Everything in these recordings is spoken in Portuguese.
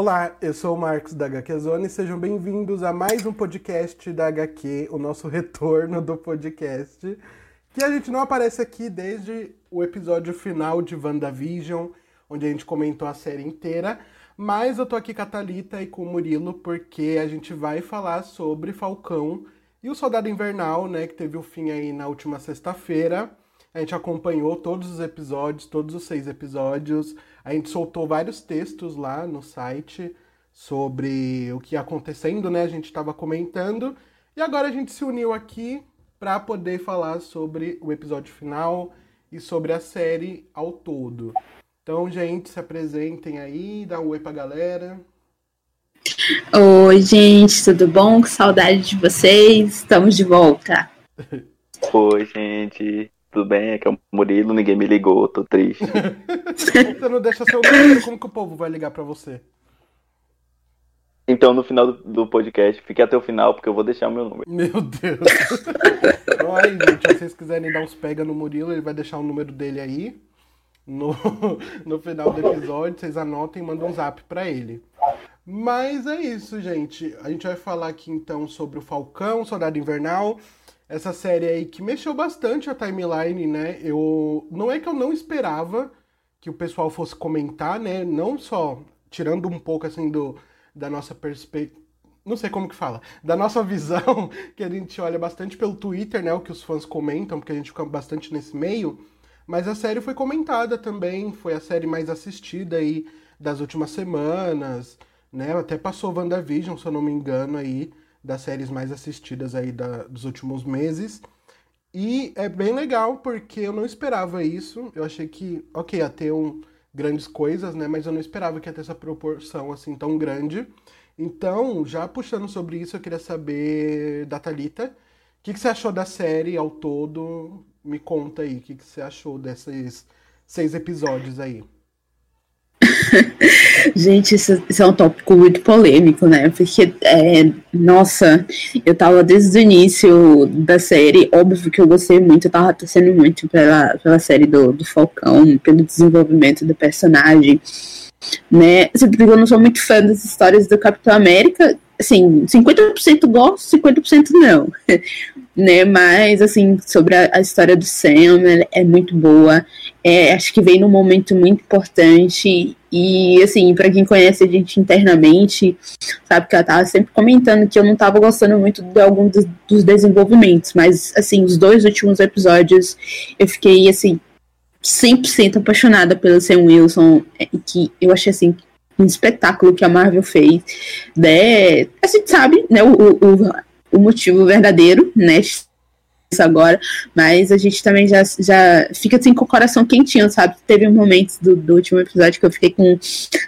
Olá, eu sou o Marcos da HQ Zone e sejam bem-vindos a mais um podcast da HQ, o nosso retorno do podcast, que a gente não aparece aqui desde o episódio final de WandaVision, onde a gente comentou a série inteira, mas eu tô aqui com a Thalita e com o Murilo porque a gente vai falar sobre Falcão e o Soldado Invernal, né, que teve o fim aí na última sexta-feira. A gente acompanhou todos os episódios, todos os seis episódios. A gente soltou vários textos lá no site sobre o que ia acontecendo, né? A gente estava comentando. E agora a gente se uniu aqui para poder falar sobre o episódio final e sobre a série ao todo. Então, gente, se apresentem aí, dá um oi pra galera. Oi, gente, tudo bom? Que saudade de vocês. Estamos de volta. Oi, gente. Tudo bem? Aqui é o Murilo, ninguém me ligou, tô triste. você não deixa seu número, como que o povo vai ligar para você? Então, no final do, do, podcast, fique até o final, porque eu vou deixar o meu número. Meu Deus. então, aí, gente, se vocês quiserem dar uns pega no Murilo, ele vai deixar o número dele aí. No, no final do episódio, vocês anotem e mandam um zap pra ele. Mas é isso, gente. A gente vai falar aqui então sobre o Falcão, Soldado Invernal essa série aí que mexeu bastante a timeline, né? Eu não é que eu não esperava que o pessoal fosse comentar, né? Não só tirando um pouco assim do da nossa perspectiva, não sei como que fala, da nossa visão, que a gente olha bastante pelo Twitter, né, o que os fãs comentam, porque a gente fica bastante nesse meio, mas a série foi comentada também, foi a série mais assistida aí das últimas semanas, né? Até passou WandaVision, se eu não me engano aí das séries mais assistidas aí da, dos últimos meses. E é bem legal porque eu não esperava isso. Eu achei que, ok, ia ter um, grandes coisas, né? Mas eu não esperava que ia ter essa proporção assim tão grande. Então, já puxando sobre isso, eu queria saber da Thalita. O que, que você achou da série ao todo? Me conta aí, o que, que você achou desses seis episódios aí? Gente, isso, isso, é um tópico muito polêmico, né? Porque, é, nossa, eu tava desde o início da série, óbvio que eu gostei muito, eu tava torcendo muito pela, pela série do, do Falcão, pelo desenvolvimento do personagem, né? Porque eu não sou muito fã das histórias do Capitão América, assim, 50% gosto, 50% não. né? Mas, assim, sobre a, a história do Sam, é muito boa. É, acho que vem num momento muito importante. E, assim, para quem conhece a gente internamente, sabe que ela tava sempre comentando que eu não tava gostando muito de algum dos, dos desenvolvimentos. Mas, assim, os dois últimos episódios eu fiquei, assim, 100% apaixonada pelo Sam Wilson, é, que eu achei assim um espetáculo que a Marvel fez, né? A gente sabe, né, o, o, o motivo verdadeiro, né? Isso agora, mas a gente também já, já fica assim com o coração quentinho, sabe? Teve um momento do, do último episódio que eu fiquei com,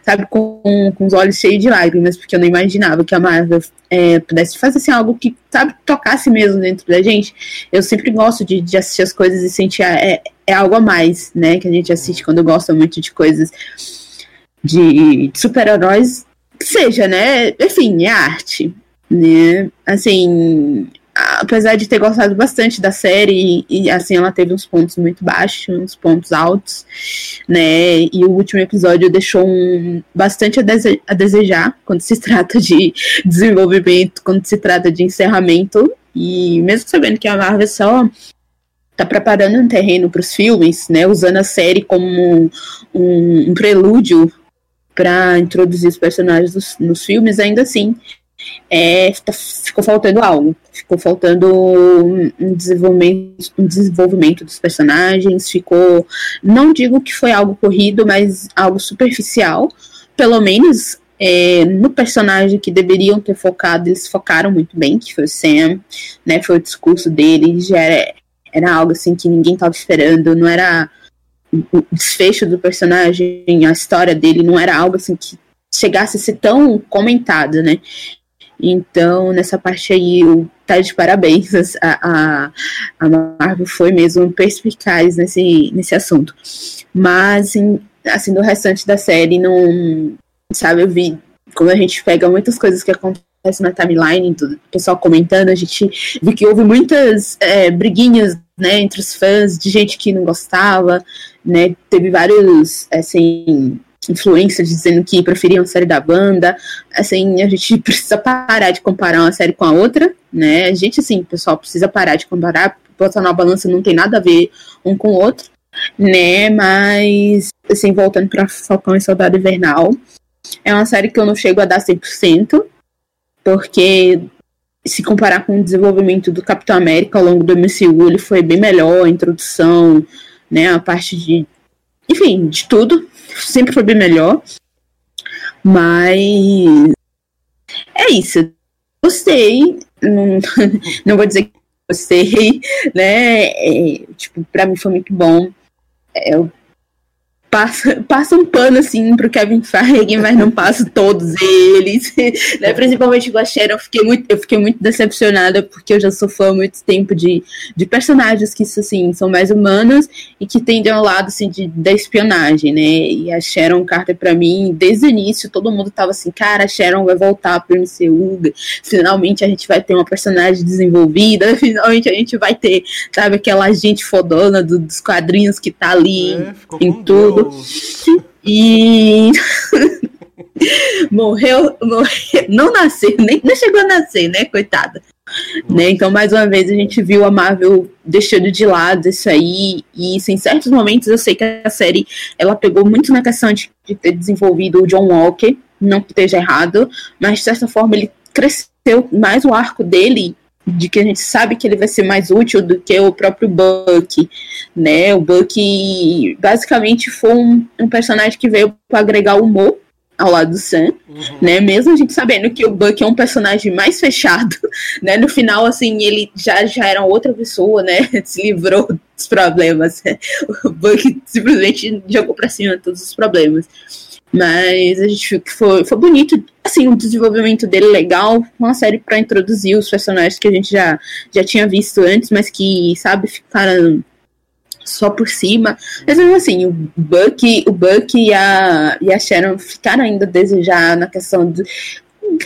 sabe, com, com os olhos cheios de lágrimas, porque eu não imaginava que a Marvel é, pudesse fazer assim, algo que, sabe, tocasse mesmo dentro da gente. Eu sempre gosto de, de assistir as coisas e sentir é, é algo a mais, né? Que a gente assiste quando gosta muito de coisas de, de super-heróis, seja, né? Enfim, é arte, né? Assim, apesar de ter gostado bastante da série, e assim, ela teve uns pontos muito baixos, uns pontos altos, né? E o último episódio deixou um, bastante a, dese a desejar quando se trata de desenvolvimento, quando se trata de encerramento. E mesmo sabendo que a Marvel só tá preparando um terreno para os filmes, né? Usando a série como um, um, um prelúdio para introduzir os personagens dos, nos filmes, ainda assim, é, tá, ficou faltando algo. Ficou faltando um desenvolvimento, um desenvolvimento dos personagens, ficou. Não digo que foi algo corrido, mas algo superficial. Pelo menos é, no personagem que deveriam ter focado, eles focaram muito bem, que foi o Sam, né? Foi o discurso dele, já era, era algo assim que ninguém estava esperando, não era o desfecho do personagem, a história dele não era algo assim que chegasse a ser tão comentado, né? Então, nessa parte aí, o tá de parabéns. A, a, a Marvel foi mesmo perspicaz nesse, nesse assunto. Mas, assim, assim, do restante da série, não. Sabe, eu vi. Como a gente pega muitas coisas que acontecem na timeline, do pessoal comentando, a gente viu que houve muitas é, briguinhas né, entre os fãs, de gente que não gostava, né, teve vários, assim, influências dizendo que preferiam a série da banda. Assim, a gente precisa parar de comparar uma série com a outra, né? A gente, assim, pessoal, precisa parar de comparar, botar na balança não tem nada a ver um com o outro, né? Mas, assim, voltando para Falcão e Soldado Invernal, é uma série que eu não chego a dar 100%, porque se comparar com o desenvolvimento do Capitão América ao longo do MCU, ele foi bem melhor, a introdução, né, a parte de, enfim, de tudo, sempre foi bem melhor. Mas é isso. Gostei, não, não vou dizer que gostei, né? É, tipo, pra mim foi muito bom. É, eu passa, passa um pano assim pro Kevin Feige, mas não passa todos eles, né? Principalmente com a Sharon, eu fiquei muito, eu fiquei muito decepcionada porque eu já sou fã há muito tempo de, de personagens que assim são mais humanos e que tendem ao lado assim de, da espionagem, né? E a Sharon Carter para mim, desde o início, todo mundo tava assim, cara, a Sharon vai voltar pro MCU, finalmente a gente vai ter uma personagem desenvolvida, finalmente a gente vai ter, sabe, aquela gente fodona do, dos quadrinhos que tá ali é, em tudo. E morreu, morreu, não nasceu, nem, nem chegou a nascer, né, coitada. Né? Então, mais uma vez, a gente viu a Marvel deixando de lado isso aí, e em certos momentos eu sei que a série ela pegou muito na questão de, de ter desenvolvido o John Walker, não que esteja errado, mas de certa forma ele cresceu mais o arco dele de que a gente sabe que ele vai ser mais útil do que o próprio Buck, né? O Buck basicamente foi um, um personagem que veio para agregar humor ao lado do Sam, uhum. né? Mesmo a gente sabendo que o Buck é um personagem mais fechado, né? No final, assim, ele já, já era outra pessoa, né? Se livrou dos problemas. O Buck simplesmente jogou para cima todos os problemas. Mas a gente viu que foi, foi bonito, assim, o desenvolvimento dele legal, uma série para introduzir os personagens que a gente já, já tinha visto antes, mas que, sabe, ficaram só por cima. Mas mesmo assim, o Buck, o Buck e a, e a Sharon ficaram ainda a desejar na questão de,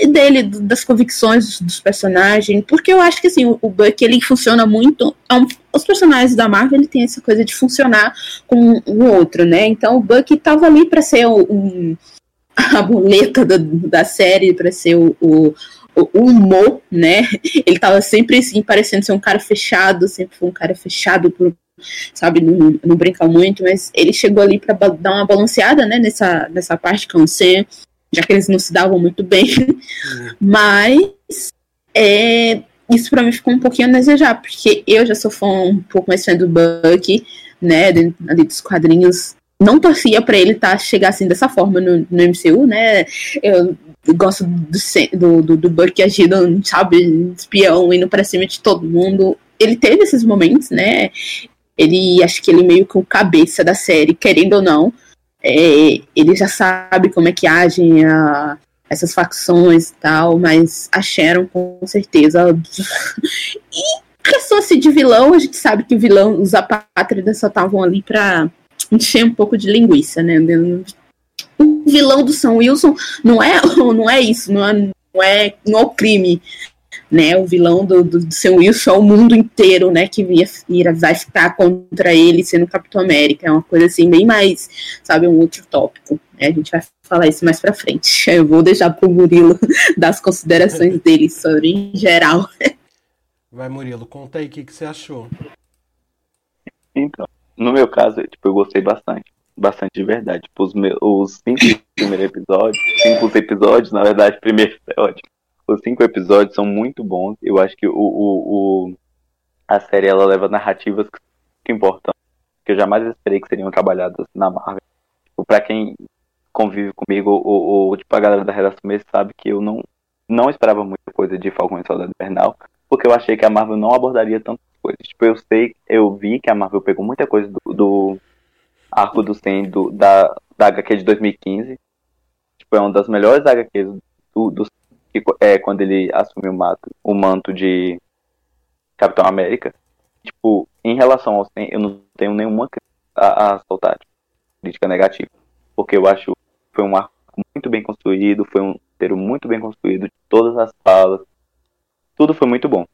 dele, das convicções dos personagens, porque eu acho que assim, o, Buck ele funciona muito. É um, os personagens da Marvel ele tem essa coisa de funcionar com o outro, né? Então o Buck tava ali para ser um, a muleta da, da série, para ser o, o, o, humor, né? Ele tava sempre assim, parecendo ser um cara fechado, sempre foi um cara fechado por sabe, não, não brinca muito, mas ele chegou ali para dar uma balanceada, né, nessa, nessa parte com Sam, já que eles não se davam muito bem. Uhum. Mas é, isso para mim ficou um pouquinho a desejar, porque eu já sou fã um pouco mais fã do Buck, né, ali dos quadrinhos. Não torcia para ele tá, chegar assim dessa forma no, no MCU, né? Eu gosto do, do, do Buck agindo, sabe, espião, indo pra cima de todo mundo. Ele teve esses momentos, né? Ele, acho que ele meio que o cabeça da série, querendo ou não é, ele já sabe como é que agem a, essas facções e tal, mas a Sharon com certeza. e assim de vilão, a gente sabe que vilão, os apátridas só estavam ali pra encher um pouco de linguiça, né? O vilão do São Wilson não é, não é isso, não é, não é, não é o crime né, o vilão do, do, do seu Wilson é o mundo inteiro, né, que via, vira, vai ficar contra ele sendo Capitão América, é uma coisa assim, bem mais, sabe, um outro tópico, né, a gente vai falar isso mais pra frente, eu vou deixar pro Murilo das considerações dele sobre em geral. Vai, Murilo, conta aí o que, que você achou. Então, no meu caso, tipo, eu gostei bastante, bastante de verdade, tipo, os, meus, os cinco primeiros episódios, cinco episódios, na verdade, primeiro é ótimo, os cinco episódios são muito bons. Eu acho que o, o, o a série ela leva narrativas que importam, que eu jamais esperei que seriam trabalhadas na Marvel. Tipo, pra quem convive comigo, o, o, tipo, a galera da redação mesmo sabe que eu não, não esperava muita coisa de Falcão e Soldado Invernal, porque eu achei que a Marvel não abordaria tantas coisas. Tipo, eu sei, eu vi que a Marvel pegou muita coisa do, do arco do Sen do, da, da HQ de 2015. Tipo, é uma das melhores HQs do, do que é quando ele assume o, mato, o manto de Capitão América. Tipo, em relação ao Sam, eu não tenho nenhuma a, a soltar tipo, crítica negativa. Porque eu acho que foi um arco muito bem construído, foi um roteiro muito bem construído, todas as falas. Tudo foi muito bom.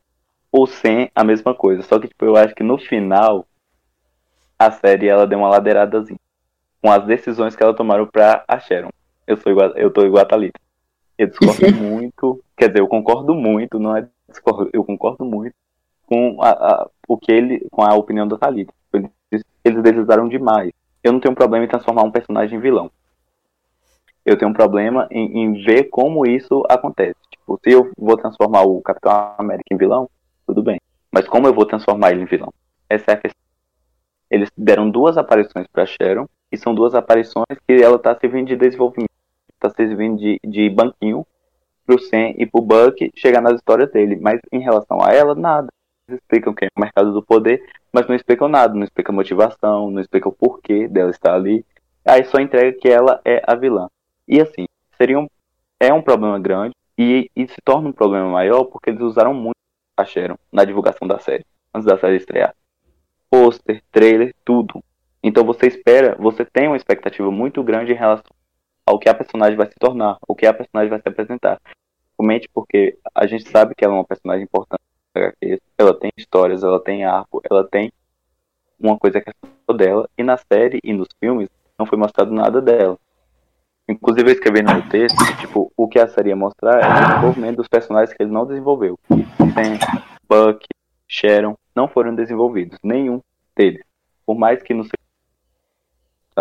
O Sam, a mesma coisa. Só que tipo, eu acho que no final a série ela deu uma ladeiradazinha. com as decisões que ela tomaram pra a Sharon. Eu sou igual, eu tô igual a Thalita. Eu discordo muito, quer dizer, eu concordo muito, não é discordo, eu concordo muito com a, a, o que ele, com a opinião da Thalita. Eles, eles deslizaram demais. Eu não tenho problema em transformar um personagem em vilão. Eu tenho um problema em, em ver como isso acontece. Tipo, se eu vou transformar o Capitão América em vilão, tudo bem. Mas como eu vou transformar ele em vilão? Essa é a questão. Eles deram duas aparições para Sharon, e são duas aparições que ela tá servindo de desenvolvimento. Tá servindo de, de banquinho pro Sam e pro Buck chegar nas histórias dele. Mas em relação a ela, nada. Eles explicam quem é o mercado do poder, mas não explicam nada. Não explicam motivação, não explicam o porquê dela estar ali. Aí só entrega que ela é a vilã. E assim, seria um, é um problema grande e, e se torna um problema maior porque eles usaram muito a Sharon na divulgação da série, antes da série estrear. Pôster, trailer, tudo. Então você espera, você tem uma expectativa muito grande em relação ao que a personagem vai se tornar, o que a personagem vai se apresentar. Realmente porque a gente sabe que ela é uma personagem importante. Ela tem histórias, ela tem arco, ela tem uma coisa que é só dela. E na série e nos filmes não foi mostrado nada dela. Inclusive eu escrevi no meu texto tipo, o que a série ia mostrar é o desenvolvimento dos personagens que ele não desenvolveu. Sam, Buck, Sharon não foram desenvolvidos. Nenhum deles. Por mais que seja.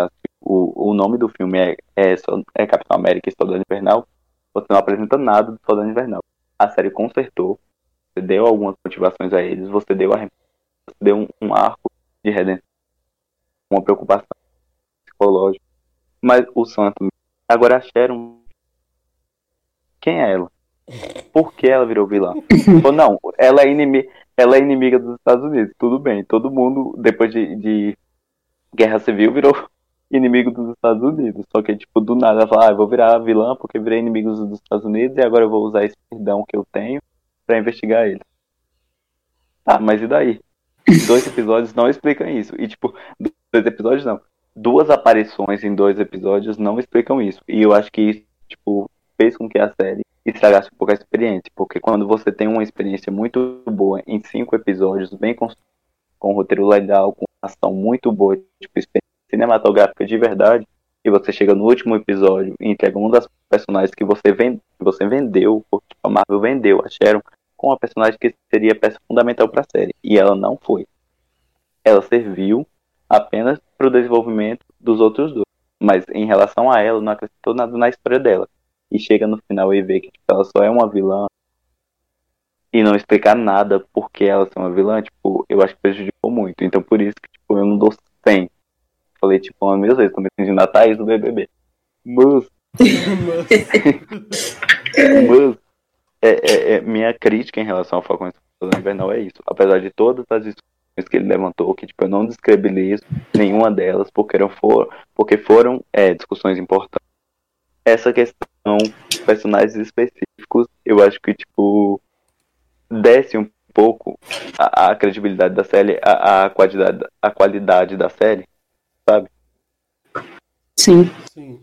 Tá? O, o nome do filme é, é, é Capitão América e Soldado Invernal. Você não apresenta nada do Soldado Invernal. A série consertou. Você deu algumas motivações a eles. Você deu, a, você deu um, um arco de redenção. Uma preocupação psicológica. Mas o Santo Agora a Sharon. Quem é ela? Por que ela virou vilã? Ou não, ela é, inimiga, ela é inimiga dos Estados Unidos. Tudo bem. Todo mundo, depois de, de guerra civil, virou inimigo dos Estados Unidos. Só que, tipo, do nada fala, ah, eu vou virar vilã porque virei inimigo dos Estados Unidos e agora eu vou usar esse perdão que eu tenho para investigar ele. Tá, mas e daí? Dois episódios não explicam isso. E, tipo, dois episódios não duas aparições em dois episódios não explicam isso. E eu acho que isso, tipo, fez com que a série estragasse um pouco a experiência. Porque quando você tem uma experiência muito boa em cinco episódios, bem com, com um roteiro legal, com ação muito boa, tipo, experiência cinematográfica de verdade, e você chega no último episódio e entrega um das personagens que você, que você vendeu, porque a Marvel vendeu, a Sharon, com uma personagem que seria peça fundamental para a série. E ela não foi. Ela serviu apenas para o desenvolvimento dos outros dois. Mas em relação a ela, não acrescentou nada na história dela. E chega no final e vê que tipo, ela só é uma vilã e não explicar nada porque ela é uma vilã, tipo, eu acho que prejudicou muito. Então por isso que tipo, eu não dou 100. Falei, tipo, uma vezes, tô me sentindo a Thaís do BBB. Mas. mas. É, é, é, minha crítica em relação ao Falcão Invernal é isso. Apesar de todas as que ele levantou, que tipo, eu não descredibilizo nenhuma delas, porque, não for, porque foram é, discussões importantes. Essa questão, personagens específicos, eu acho que, tipo, desce um pouco a, a credibilidade da série, a, a, qualidade, a qualidade da série, sabe? Sim. Sim.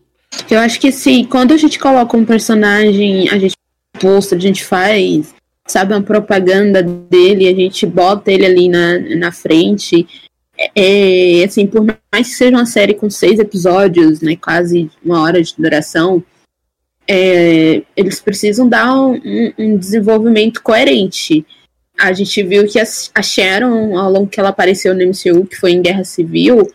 Eu acho que sim, quando a gente coloca um personagem, a gente posta, a gente faz sabe, uma propaganda dele, a gente bota ele ali na, na frente. É, assim, por mais que seja uma série com seis episódios, né, quase uma hora de duração, é, eles precisam dar um, um, desenvolvimento coerente. A gente viu que a Sharon, ao longo que ela apareceu no MCU, que foi em Guerra Civil,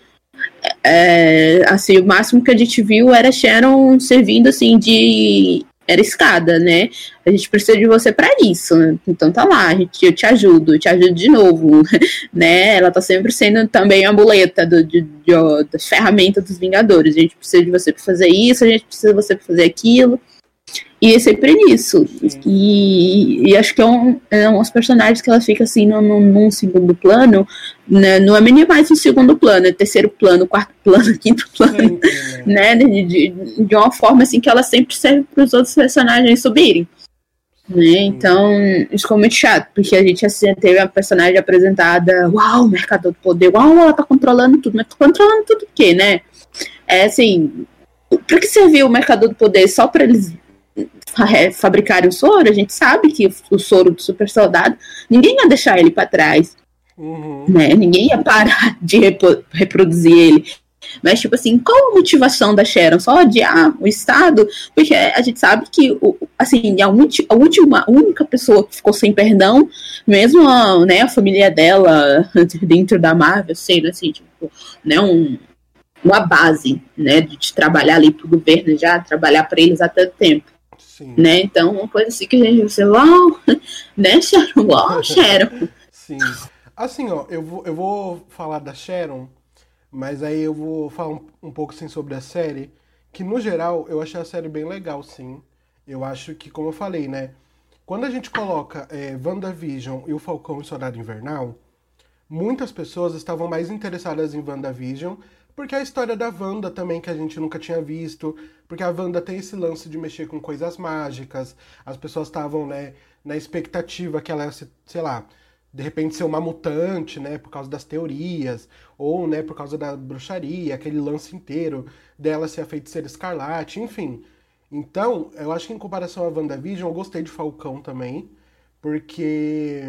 é, assim, o máximo que a gente viu era Sharon servindo assim de era escada, né? A gente precisa de você para isso, né? então tá lá, gente, eu te ajudo, eu te ajudo de novo, né? Ela tá sempre sendo também a muleta do, de, de, da ferramenta dos Vingadores. A gente precisa de você para fazer isso, a gente precisa de você para fazer aquilo. E é sempre nisso. E, e, acho que é um, é uns personagens que ela fica assim num, num segundo plano, né? não é nem mais um segundo plano, é terceiro plano, quarto plano, quinto plano, Sim, né? De, de, de, uma forma assim que ela sempre serve para os outros personagens subirem. Né? Então, isso ficou muito chato, porque a gente assim, teve a personagem apresentada, uau, mercador do poder, uau, ela tá controlando tudo, mas tá controlando tudo o quê, né? É assim, para que serviu o mercador do poder? Só para eles fabricarem o soro, a gente sabe que o soro do super soldado, ninguém ia deixar ele para trás. Uhum. Né? Ninguém ia parar de reproduzir ele. Mas, tipo assim, qual a motivação da Sharon? Só odiar o Estado? Porque a gente sabe que, assim, a, a última, a única pessoa que ficou sem perdão, mesmo a, né, a família dela dentro da Marvel, sendo assim, tipo, né, um, uma base, né, de trabalhar ali pro governo já, trabalhar para eles há tanto tempo. Sim. Né? Então, uma coisa assim que a gente você, uau, né, Sharon? Uau, Sharon. Sim. Assim, ó, eu vou, eu vou falar da Sharon mas aí eu vou falar um, um pouco assim sobre a série, que no geral eu achei a série bem legal, sim. Eu acho que, como eu falei, né? Quando a gente coloca é, WandaVision e o Falcão e Soldado Invernal, muitas pessoas estavam mais interessadas em WandaVision, porque a história da Wanda também, que a gente nunca tinha visto, porque a Wanda tem esse lance de mexer com coisas mágicas, as pessoas estavam, né, na expectativa que ela, sei lá, de repente ser uma mutante, né, por causa das teorias, ou, né, por causa da bruxaria, aquele lance inteiro dela ser a feiticeira escarlate, enfim. Então, eu acho que em comparação a WandaVision, eu gostei de Falcão também, porque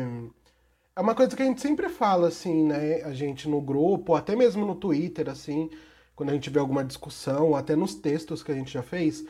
é uma coisa que a gente sempre fala, assim, né, a gente no grupo, até mesmo no Twitter, assim, quando a gente vê alguma discussão, até nos textos que a gente já fez,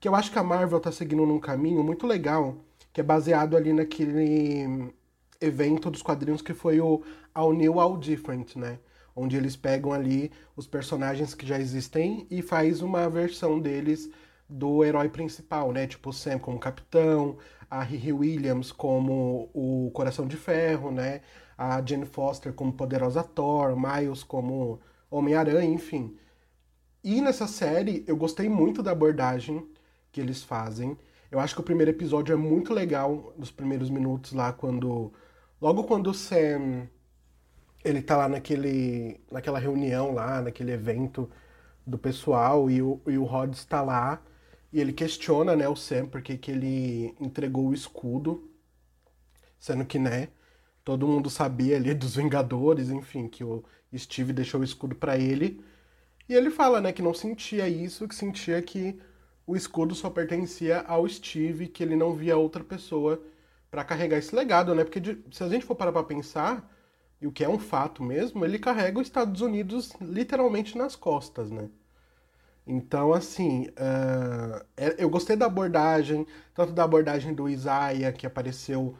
que eu acho que a Marvel tá seguindo num caminho muito legal, que é baseado ali naquele evento dos quadrinhos que foi o All New, All Different, né? Onde eles pegam ali os personagens que já existem e faz uma versão deles do herói principal, né? Tipo o Sam como capitão, a Riri Williams como o Coração de Ferro, né? A Jane Foster como poderosa Thor, Miles como Homem-Aranha, enfim. E nessa série eu gostei muito da abordagem que eles fazem. Eu acho que o primeiro episódio é muito legal, nos primeiros minutos lá, quando Logo quando o Sam ele tá lá naquele, naquela reunião lá, naquele evento do pessoal e o, e o Rod está lá e ele questiona, né, o Sam porque que ele entregou o escudo, sendo que, né, todo mundo sabia ali dos Vingadores, enfim, que o Steve deixou o escudo para ele. E ele fala, né, que não sentia isso, que sentia que o escudo só pertencia ao Steve, que ele não via outra pessoa para carregar esse legado, né? Porque de, se a gente for parar para pensar, e o que é um fato mesmo, ele carrega os Estados Unidos literalmente nas costas, né? Então, assim, uh, eu gostei da abordagem, tanto da abordagem do Isaiah, que apareceu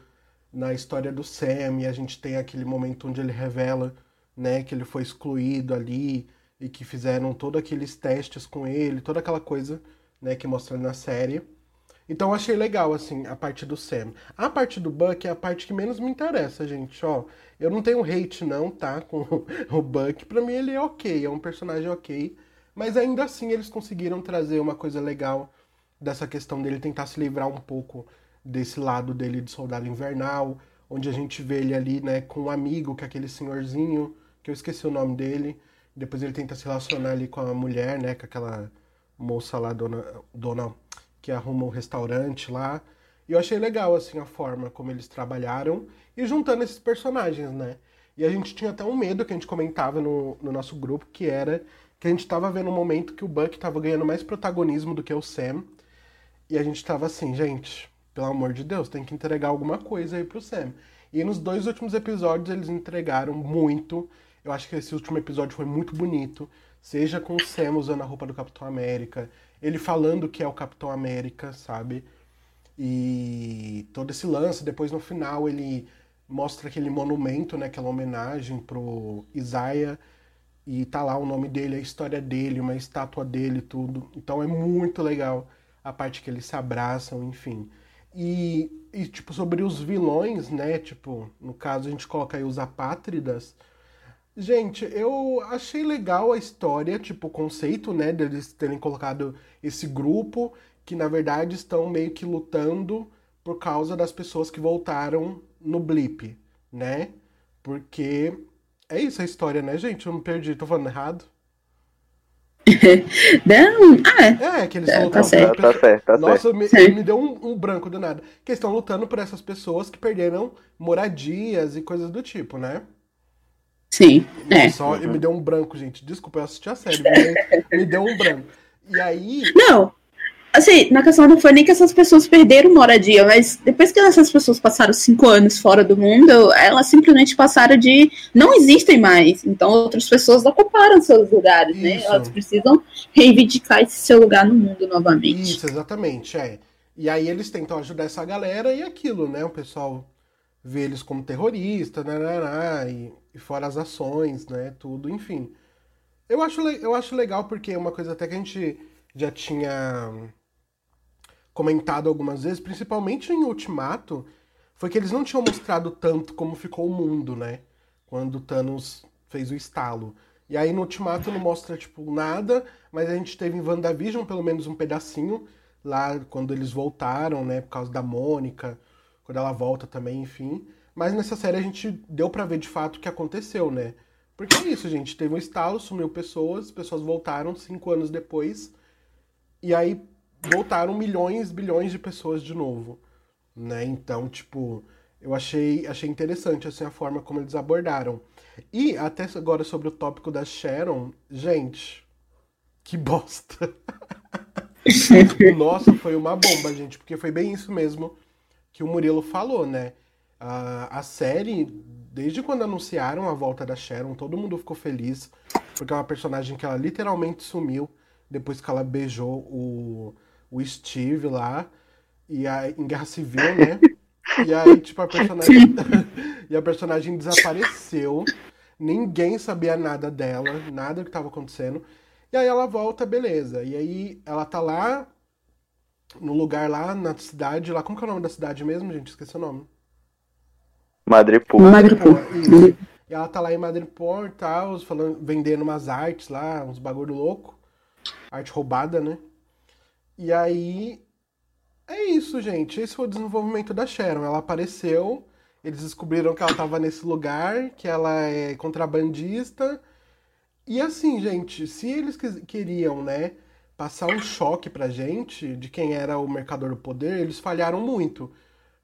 na história do Sam, e a gente tem aquele momento onde ele revela né, que ele foi excluído ali, e que fizeram todos aqueles testes com ele, toda aquela coisa né, que mostra na série. Então achei legal, assim, a parte do Sam. A parte do Buck é a parte que menos me interessa, gente, ó. Eu não tenho hate, não, tá? Com o Buck. Pra mim ele é ok, é um personagem ok. Mas ainda assim eles conseguiram trazer uma coisa legal dessa questão dele tentar se livrar um pouco desse lado dele de soldado invernal, onde a gente vê ele ali, né, com um amigo, que é aquele senhorzinho, que eu esqueci o nome dele. Depois ele tenta se relacionar ali com a mulher, né, com aquela moça lá, dona, dona que arruma um restaurante lá. E eu achei legal, assim, a forma como eles trabalharam e juntando esses personagens, né? E a gente tinha até um medo que a gente comentava no, no nosso grupo, que era que a gente tava vendo um momento que o Buck tava ganhando mais protagonismo do que o Sam. E a gente tava assim, gente, pelo amor de Deus, tem que entregar alguma coisa aí pro Sam. E nos dois últimos episódios eles entregaram muito. Eu acho que esse último episódio foi muito bonito. Seja com o Sam usando a roupa do Capitão América, ele falando que é o Capitão América, sabe? E todo esse lance, depois no final ele mostra aquele monumento, né, aquela homenagem pro Isaiah e tá lá o nome dele, a história dele, uma estátua dele, tudo. Então é muito legal a parte que eles se abraçam, enfim. E, e tipo sobre os vilões, né, tipo, no caso a gente coloca aí os apátridas, Gente, eu achei legal a história, tipo, o conceito, né, deles terem colocado esse grupo que na verdade estão meio que lutando por causa das pessoas que voltaram no blip, né? Porque é isso a história, né, gente? Eu não perdi, tô falando errado. não, ah, é. É, que eles é, tá, certo. tá certo, tá Nossa, certo. Me, me deu um, um, branco do nada. Que estão lutando por essas pessoas que perderam moradias e coisas do tipo, né? Sim. É. Só, me deu um branco, gente. Desculpa, eu assisti a série, me, me deu um branco. E aí. Não. Assim, na questão não foi nem que essas pessoas perderam moradia, mas depois que essas pessoas passaram cinco anos fora do mundo, elas simplesmente passaram de. não existem mais. Então outras pessoas ocuparam seus lugares, né? Isso. Elas precisam reivindicar esse seu lugar no mundo novamente. Isso, exatamente, é. E aí eles tentam ajudar essa galera e aquilo, né? O pessoal vê eles como terroristas, né, né, né, e, e fora as ações, né? Tudo, enfim. Eu acho, eu acho legal porque é uma coisa até que a gente já tinha comentado algumas vezes, principalmente em Ultimato, foi que eles não tinham mostrado tanto como ficou o mundo, né? Quando Thanos fez o estalo. E aí no Ultimato não mostra, tipo, nada, mas a gente teve em WandaVision pelo menos um pedacinho, lá quando eles voltaram, né? Por causa da Mônica, quando ela volta também, enfim. Mas nessa série a gente deu pra ver de fato o que aconteceu, né? Porque é isso, gente. Teve um estalo, sumiu pessoas, pessoas voltaram cinco anos depois. E aí voltaram milhões, bilhões de pessoas de novo, né? Então, tipo, eu achei, achei interessante assim a forma como eles abordaram. E até agora sobre o tópico da Sharon, gente, que bosta. Nossa, foi uma bomba, gente, porque foi bem isso mesmo que o Murilo falou, né? A, a série, desde quando anunciaram a volta da Sharon, todo mundo ficou feliz, porque é uma personagem que ela literalmente sumiu depois que ela beijou o, o Steve lá, e a, em Guerra Civil, né? E aí, tipo, a personagem. e a personagem desapareceu. Ninguém sabia nada dela, nada do que estava acontecendo. E aí ela volta, beleza. E aí ela tá lá, no lugar lá, na cidade, lá. Como que é o nome da cidade mesmo, gente? Esqueci o nome. Madripoor. Madripoor. Isso. E ela tá lá em Madripoor e tal, falando, vendendo umas artes lá, uns bagulho louco. Arte roubada, né? E aí. É isso, gente. Esse foi o desenvolvimento da Sharon. Ela apareceu, eles descobriram que ela tava nesse lugar, que ela é contrabandista. E assim, gente, se eles queriam, né, passar um choque pra gente de quem era o mercador do poder, eles falharam muito.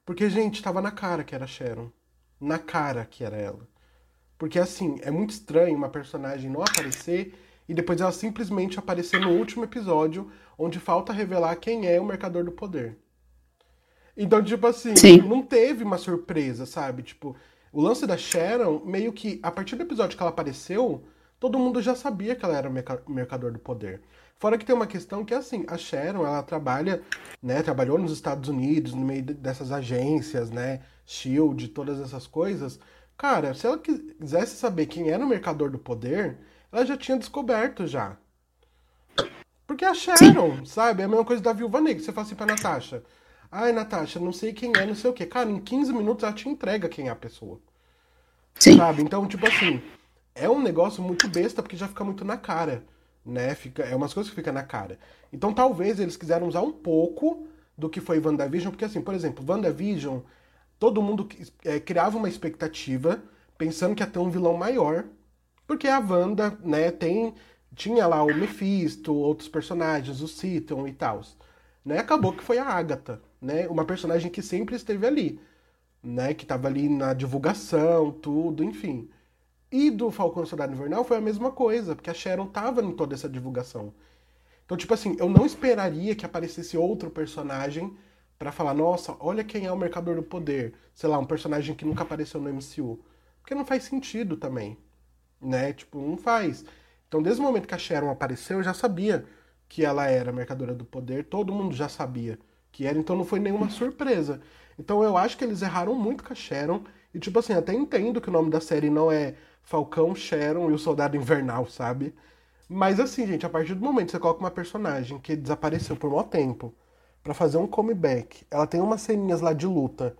Porque, gente, tava na cara que era a Sharon. Na cara que era ela. Porque, assim, é muito estranho uma personagem não aparecer e depois ela simplesmente aparecer no último episódio, onde falta revelar quem é o mercador do poder. Então, tipo assim, Sim. não teve uma surpresa, sabe? Tipo, o lance da Sharon, meio que, a partir do episódio que ela apareceu, todo mundo já sabia que ela era o merca- mercador do poder. Fora que tem uma questão que, assim, a Sharon, ela trabalha, né, trabalhou nos Estados Unidos, no meio de- dessas agências, né, SHIELD, todas essas coisas. Cara, se ela quisesse saber quem era o mercador do poder, ela já tinha descoberto já. Porque a Sharon, sabe? É a mesma coisa da Viúva Negra. Você fala assim pra Natasha. Ai, Natasha, não sei quem é, não sei o quê. Cara, em 15 minutos ela te entrega quem é a pessoa. Sim. Sabe? Então, tipo assim, é um negócio muito besta porque já fica muito na cara, né? Fica, é umas coisas que fica na cara. Então, talvez eles quiseram usar um pouco do que foi WandaVision, porque assim, por exemplo, WandaVision, todo mundo é, criava uma expectativa pensando que ia ter um vilão maior, porque a Wanda, né, tem tinha lá o Mephisto, outros personagens, o Citon e tal. Né? Acabou que foi a Agatha, né? Uma personagem que sempre esteve ali né, que tava ali na divulgação, tudo, enfim. E do Falcão Soldado Invernal foi a mesma coisa, porque a Sharon tava em toda essa divulgação. Então, tipo assim, eu não esperaria que aparecesse outro personagem pra falar, nossa, olha quem é o Mercador do Poder. Sei lá, um personagem que nunca apareceu no MCU. Porque não faz sentido também, né? Tipo, não faz. Então, desde o momento que a Sharon apareceu, eu já sabia que ela era a Mercadora do Poder, todo mundo já sabia que era, então não foi nenhuma surpresa. Então eu acho que eles erraram muito com a Sharon. E tipo assim, até entendo que o nome da série não é Falcão, Sharon e o Soldado Invernal, sabe? Mas assim, gente, a partir do momento que você coloca uma personagem que desapareceu por muito tempo pra fazer um comeback, ela tem umas ceninhas lá de luta,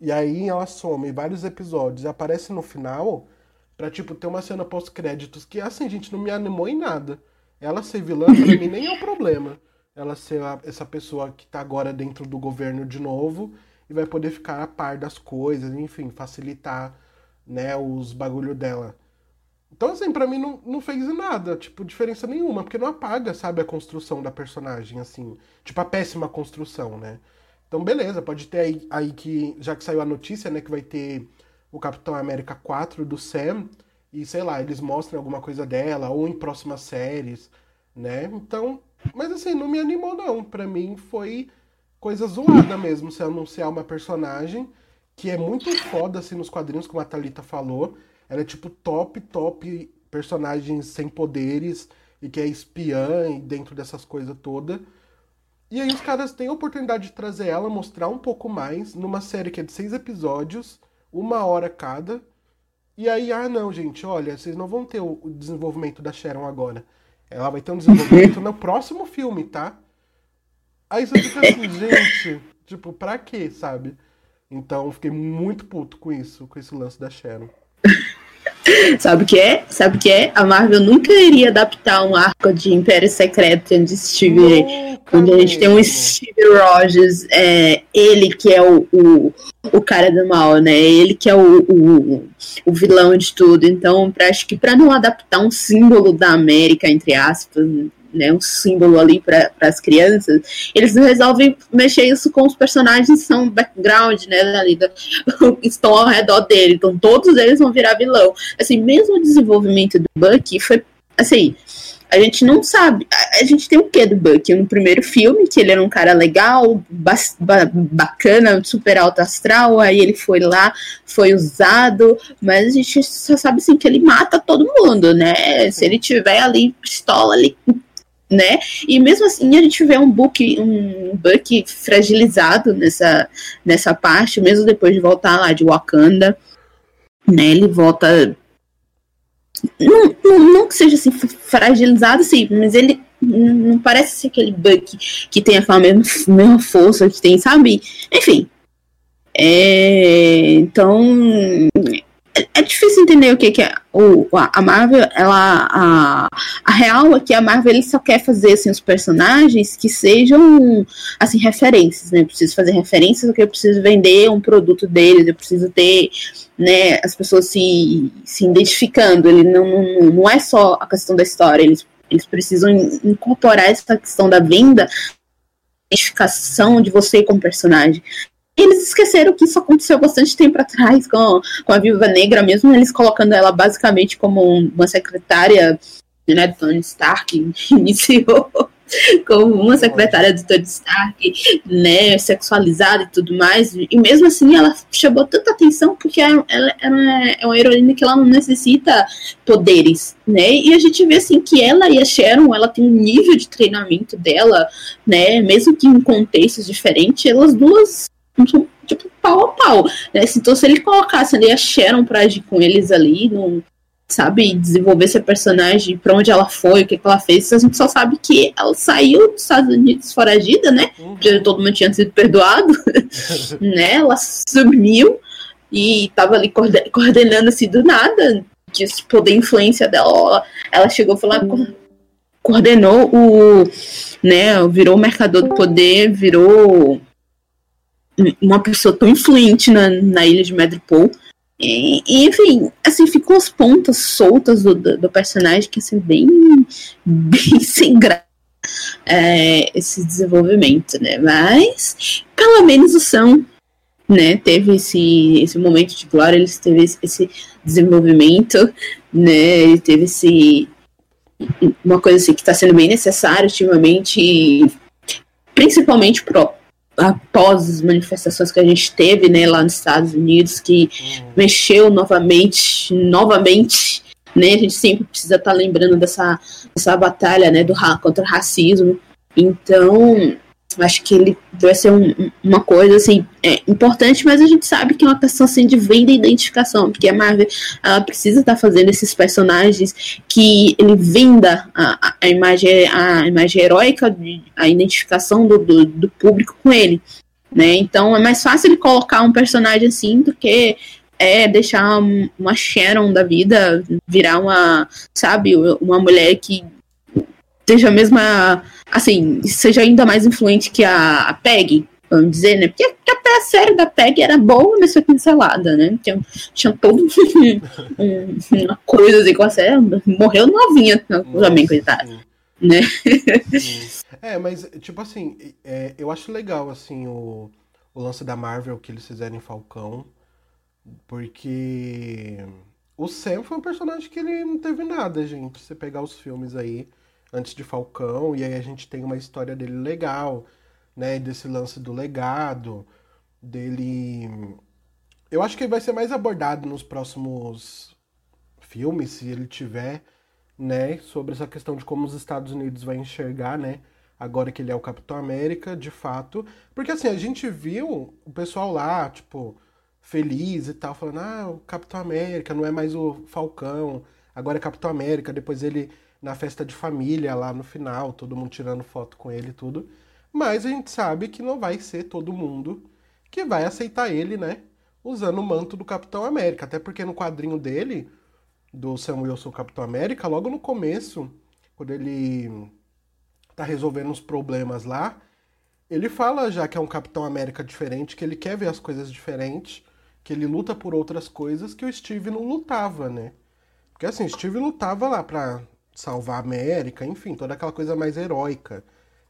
e aí ela some vários episódios e aparece no final pra, tipo, ter uma cena pós-créditos que, assim, gente, não me animou em nada. Ela ser vilã, pra mim, nem é o problema. Ela ser a- essa pessoa que tá agora dentro do governo de novo e vai poder ficar a par das coisas, enfim, facilitar, né, os bagulho dela. Então, assim, pra mim não, não fez nada, tipo, diferença nenhuma, porque não apaga, sabe, a construção da personagem, assim. Tipo, a péssima construção, né? Então, beleza, pode ter aí, aí que, já que saiu a notícia, né, que vai ter o Capitão América 4 do Sam, e sei lá, eles mostram alguma coisa dela, ou em próximas séries, né? Então, Mas assim, não me animou não. Pra mim foi coisa zoada mesmo, se anunciar uma personagem que é muito foda assim nos quadrinhos, como a Thalita falou. Ela é tipo top, top personagens sem poderes e que é espiã e dentro dessas coisas todas. E aí os caras têm a oportunidade de trazer ela, mostrar um pouco mais, numa série que é de seis episódios, uma hora cada. E aí, ah não, gente, olha, vocês não vão ter o desenvolvimento da Sharon agora. Ela vai ter um desenvolvimento no próximo filme, tá? Aí você fica assim, gente, tipo, pra quê, sabe? Então fiquei muito puto com isso, com esse lance da Sharon. Sabe o que é? Sabe o que é? A Marvel nunca iria adaptar um arco de Império Secreto onde Steve, onde a gente tem um Steve Rogers, é, ele que é o, o, o, cara do mal, né? Ele que é o, o, o vilão de tudo. Então, pra, acho que para não adaptar um símbolo da América, entre aspas, né, um símbolo ali para as crianças, eles resolvem mexer isso com os personagens que são background, né, ali, estão ao redor dele, então todos eles vão virar vilão. Assim, mesmo o desenvolvimento do Bucky foi, assim, a gente não sabe. A, gente tem o que do Bucky? No primeiro filme, que ele era um cara legal, ba ba bacana, super alto astral, aí ele foi lá, foi usado, mas a gente só sabe assim que ele mata todo mundo, né? Se ele tiver ali pistola ali né? E mesmo assim a gente vê um book, um Buck fragilizado nessa, nessa parte, mesmo depois de voltar lá de Wakanda, né? Ele volta. Não, não, não que seja assim fragilizado, sim, mas ele não parece ser aquele Buck que tem aquela mesma, mesma força que tem, sabe? Enfim. É, então é difícil entender o que, que é o, a Marvel, ela. A, a real é que a Marvel só quer fazer assim, os personagens que sejam assim, referências, né? Eu preciso fazer referências porque eu preciso vender um produto deles, eu preciso ter né, as pessoas se, se identificando. Ele não, não, não é só a questão da história, eles, eles precisam incorporar essa questão da venda identificação de você como personagem eles esqueceram que isso aconteceu bastante tempo atrás com, com a Viúva Negra, mesmo eles colocando ela basicamente como uma secretária né, Tony Stark, iniciou como uma secretária do Tony Stark, né, sexualizada e tudo mais, e mesmo assim ela chamou tanta atenção porque ela, ela, ela é uma heroína que ela não necessita poderes, né, e a gente vê assim que ela e a Sharon, ela tem um nível de treinamento dela, né, mesmo que em contextos diferentes, elas duas tipo, pau a pau. Né? Então, se ele colocasse ali a Sharon pra agir com eles ali, não, sabe, desenvolver esse personagem, pra onde ela foi, o que, que ela fez, a gente só sabe que ela saiu dos Estados Unidos foragida, né? Uhum. Porque todo mundo tinha sido perdoado, né? Ela sumiu e tava ali coordenando assim do nada, de poder influência dela. Ela chegou a falar. Uhum. Coordenou o. né, virou o mercador do poder, virou uma pessoa tão influente na, na ilha de Madripoor. E, enfim, assim, ficou as pontas soltas do, do, do personagem que assim, bem, bem sem graça é, esse desenvolvimento, né? Mas pelo menos o São né, teve esse, esse momento de glória, ele teve esse, esse desenvolvimento, né? Ele teve esse uma coisa assim que está sendo bem necessário ultimamente, principalmente pro, após as manifestações que a gente teve né, lá nos Estados Unidos, que uhum. mexeu novamente, novamente, né, a gente sempre precisa estar tá lembrando dessa, dessa batalha né, do, contra o racismo. Então, acho que ele vai ser um, uma coisa assim é, importante, mas a gente sabe que é uma questão assim, de venda e identificação, porque a Marvel ela precisa estar tá fazendo esses personagens que ele venda a, a imagem a imagem heróica, a identificação do, do, do, público com ele, né? Então é mais fácil ele colocar um personagem assim do que é deixar uma Sharon da vida virar uma, sabe, uma mulher que seja a mesma, assim, seja ainda mais influente que a, a Peg, vamos dizer, né? Porque, até a série da Peg era boa, mas foi cancelada, né? Tinha, tinha todo um, uma coisa assim com a série, morreu novinha também, coitada. Né? É, mas, tipo assim, é, eu acho legal, assim, o, o lance da Marvel que eles fizeram em Falcão, porque o Sam foi um personagem que ele não teve nada, gente. Se você pegar os filmes aí, antes de Falcão, e aí a gente tem uma história dele legal, né? Desse lance do legado, dele. Eu acho que ele vai ser mais abordado nos próximos filmes, se ele tiver, né? Sobre essa questão de como os Estados Unidos vai enxergar, né? Agora que ele é o Capitão América, de fato. Porque assim, a gente viu o pessoal lá, tipo, feliz e tal, falando, ah, o Capitão América não é mais o Falcão, agora é Capitão América. Depois ele na festa de família lá no final, todo mundo tirando foto com ele e tudo. Mas a gente sabe que não vai ser todo mundo que vai aceitar ele, né? Usando o manto do Capitão América. Até porque no quadrinho dele, do Sam Wilson Capitão América, logo no começo, quando ele tá resolvendo os problemas lá, ele fala já que é um Capitão América diferente, que ele quer ver as coisas diferentes, que ele luta por outras coisas que o Steve não lutava, né? Porque assim, Steve lutava lá pra salvar a América, enfim, toda aquela coisa mais heróica.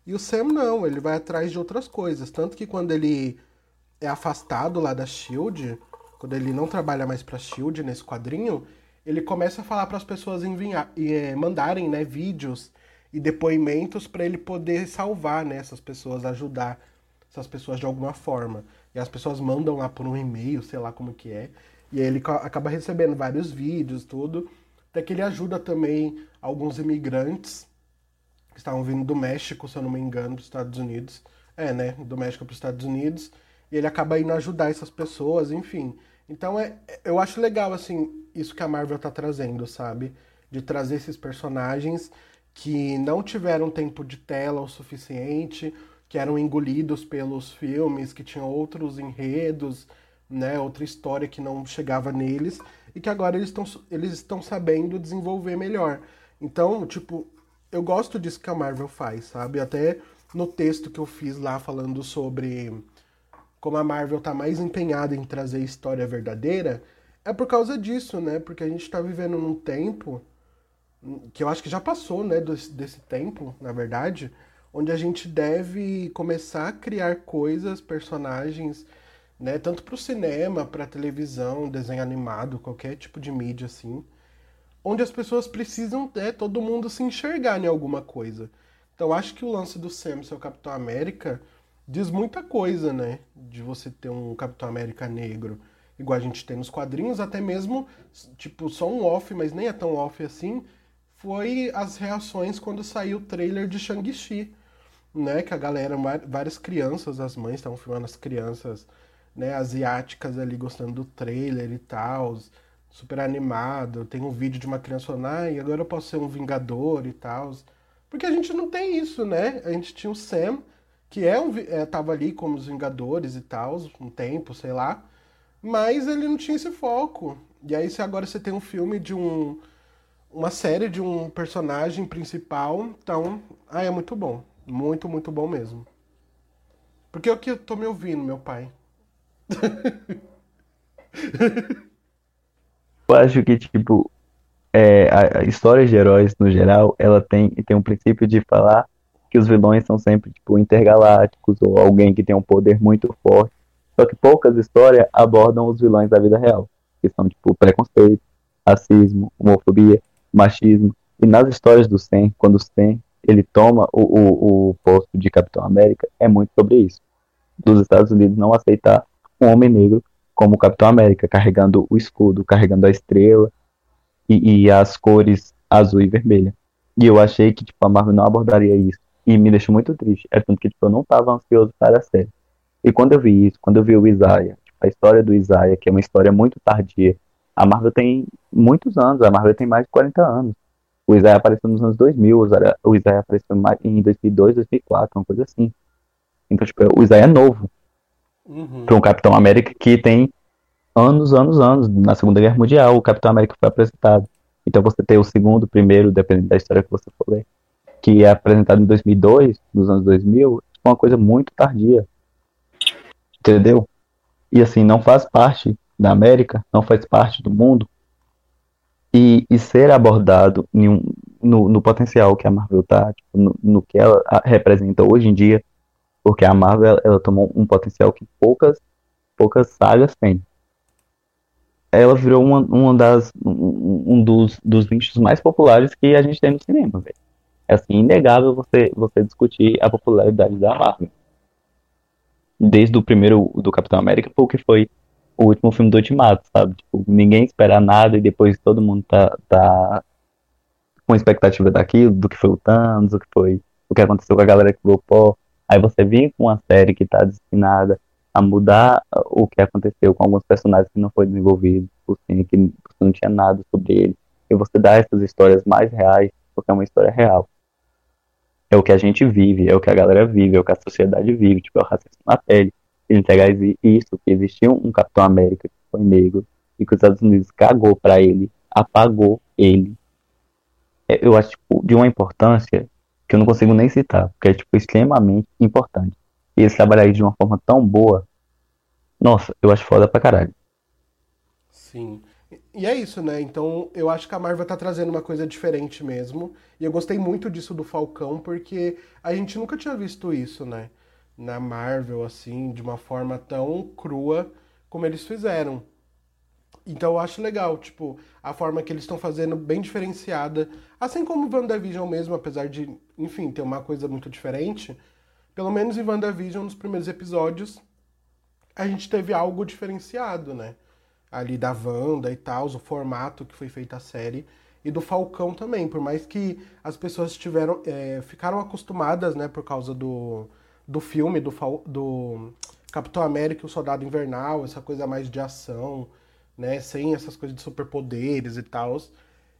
E o Sam não, ele vai atrás de outras coisas. Tanto que quando ele é afastado lá da Shield, quando ele não trabalha mais pra Shield nesse quadrinho, ele começa a falar para as pessoas enviar, é, mandarem né, vídeos e depoimentos para ele poder salvar né, essas pessoas, ajudar essas pessoas de alguma forma. E as pessoas mandam lá por um e-mail, sei lá como que é. E aí ele acaba recebendo vários vídeos, tudo. Até que ele ajuda também alguns imigrantes que estavam vindo do México, se eu não me engano, para os Estados Unidos. É, né? Do México para os Estados Unidos. E ele acaba indo ajudar essas pessoas, enfim. Então é, eu acho legal, assim, isso que a Marvel tá trazendo, sabe? De trazer esses personagens que não tiveram tempo de tela o suficiente, que eram engolidos pelos filmes, que tinham outros enredos, né? Outra história que não chegava neles e que agora eles estão eles estão sabendo desenvolver melhor. Então, tipo, eu gosto disso que a Marvel faz, sabe? Até no texto que eu fiz lá falando sobre como a Marvel tá mais empenhada em trazer história verdadeira, é por causa disso, né? Porque a gente tá vivendo num tempo que eu acho que já passou, né, desse, desse tempo, na verdade, onde a gente deve começar a criar coisas, personagens, né? Tanto para o cinema, para televisão, desenho animado, qualquer tipo de mídia assim, onde as pessoas precisam, né, todo mundo se enxergar em alguma coisa. Então acho que o lance do Sam ser o Capitão América diz muita coisa, né? De você ter um Capitão América negro, igual a gente tem nos quadrinhos, até mesmo, tipo, só um off, mas nem é tão off assim, foi as reações quando saiu o trailer de Shang-Chi, né? Que a galera, várias crianças, as mães estavam filmando as crianças né, asiáticas ali gostando do trailer e tal, super animado. Tem um vídeo de uma criança falando, ah, e agora eu posso ser um vingador e tal. Porque a gente não tem isso, né? A gente tinha o Sam, que é um, é, tava ali como os Vingadores e tal, um tempo, sei lá. Mas ele não tinha esse foco. E aí agora você tem um filme de um. Uma série de um personagem principal, então. Ah, é muito bom. Muito, muito bom mesmo. Porque eu que tô me ouvindo, meu pai. Eu acho que, tipo, é, a, a história de heróis, no geral, ela tem, tem um princípio de falar que os vilões são sempre, tipo, intergalácticos ou alguém que tem um poder muito forte. Só que poucas histórias abordam os vilões da vida real, que são, tipo, preconceito, racismo, homofobia, machismo. E nas histórias do Sam, quando o Sam ele toma o, o, o posto de Capitão América, é muito sobre isso. Dos Estados Unidos não aceitar um homem negro como o Capitão América, carregando o escudo, carregando a estrela e, e, as cores azul e vermelha. E eu achei que tipo, a Marvel não abordaria isso. E me deixou muito triste. É tanto que tipo, eu não estava ansioso para a série. E quando eu vi isso, quando eu vi o Isaiah, tipo, a história do Isaiah, que é uma história muito tardia, a Marvel tem muitos anos, a Marvel tem mais de 40 anos. O Isaiah apareceu nos anos 2000, o Isaiah apareceu em 2002, 2004, uma coisa assim. Então, tipo, o Isaiah é novo uhum. para um Capitão América que tem anos, anos, anos. Na Segunda Guerra Mundial, o Capitão América foi apresentado. Então você tem o segundo, o primeiro, dependendo da história que você for ler, que é apresentado em 2002, nos anos 2000, é uma coisa muito tardia. Entendeu? E assim, não faz parte da América, não faz parte do mundo. E, e ser abordado um, no, no, potencial que a Marvel tá, tipo, no, no que ela representa hoje em dia, porque a Marvel ela, tomou um potencial que poucas poucas sagas têm. Ela virou uma, uma das um, um dos, dos nichos mais populares que a gente tem no cinema. É assim, inegável você, você discutir a popularidade da Marvel. Desde o primeiro do Capitão América, porque foi o último filme do Ultimato, sabe? Tipo, ninguém espera nada e depois todo mundo tá, tá com expectativa daquilo, do que foi o Thanos, o que foi o que aconteceu com a galera que voltou. Aí você vem com uma série que tá destinada a mudar o que aconteceu com alguns personagens que não foi desenvolvido, assim, que não tinha nada sobre ele. E você dá essas histórias mais reais, porque é uma história real. É o que a gente vive, é o que a galera vive, é o que a sociedade vive, tipo, é o racismo na pele. Ele entregar isso, que existia um Capitão América que foi negro, e que os Estados Unidos cagou para ele, apagou ele. É, eu acho, tipo, de uma importância que eu não consigo nem citar, porque é, tipo, extremamente importante. E eles trabalharem de uma forma tão boa, nossa, eu acho foda pra caralho. Sim. E é isso, né? Então eu acho que a Marvel tá trazendo uma coisa diferente mesmo. E eu gostei muito disso do Falcão, porque a gente nunca tinha visto isso, né? Na Marvel, assim, de uma forma tão crua como eles fizeram. Então eu acho legal, tipo, a forma que eles estão fazendo bem diferenciada. Assim como o WandaVision mesmo, apesar de, enfim, ter uma coisa muito diferente. Pelo menos em WandaVision, nos primeiros episódios, a gente teve algo diferenciado, né? Ali da Wanda e tal, o formato que foi feita a série. E do Falcão também, por mais que as pessoas tiveram, é, ficaram acostumadas, né, por causa do, do filme, do, do Capitão América e o Soldado Invernal, essa coisa mais de ação, né, sem essas coisas de superpoderes e tal,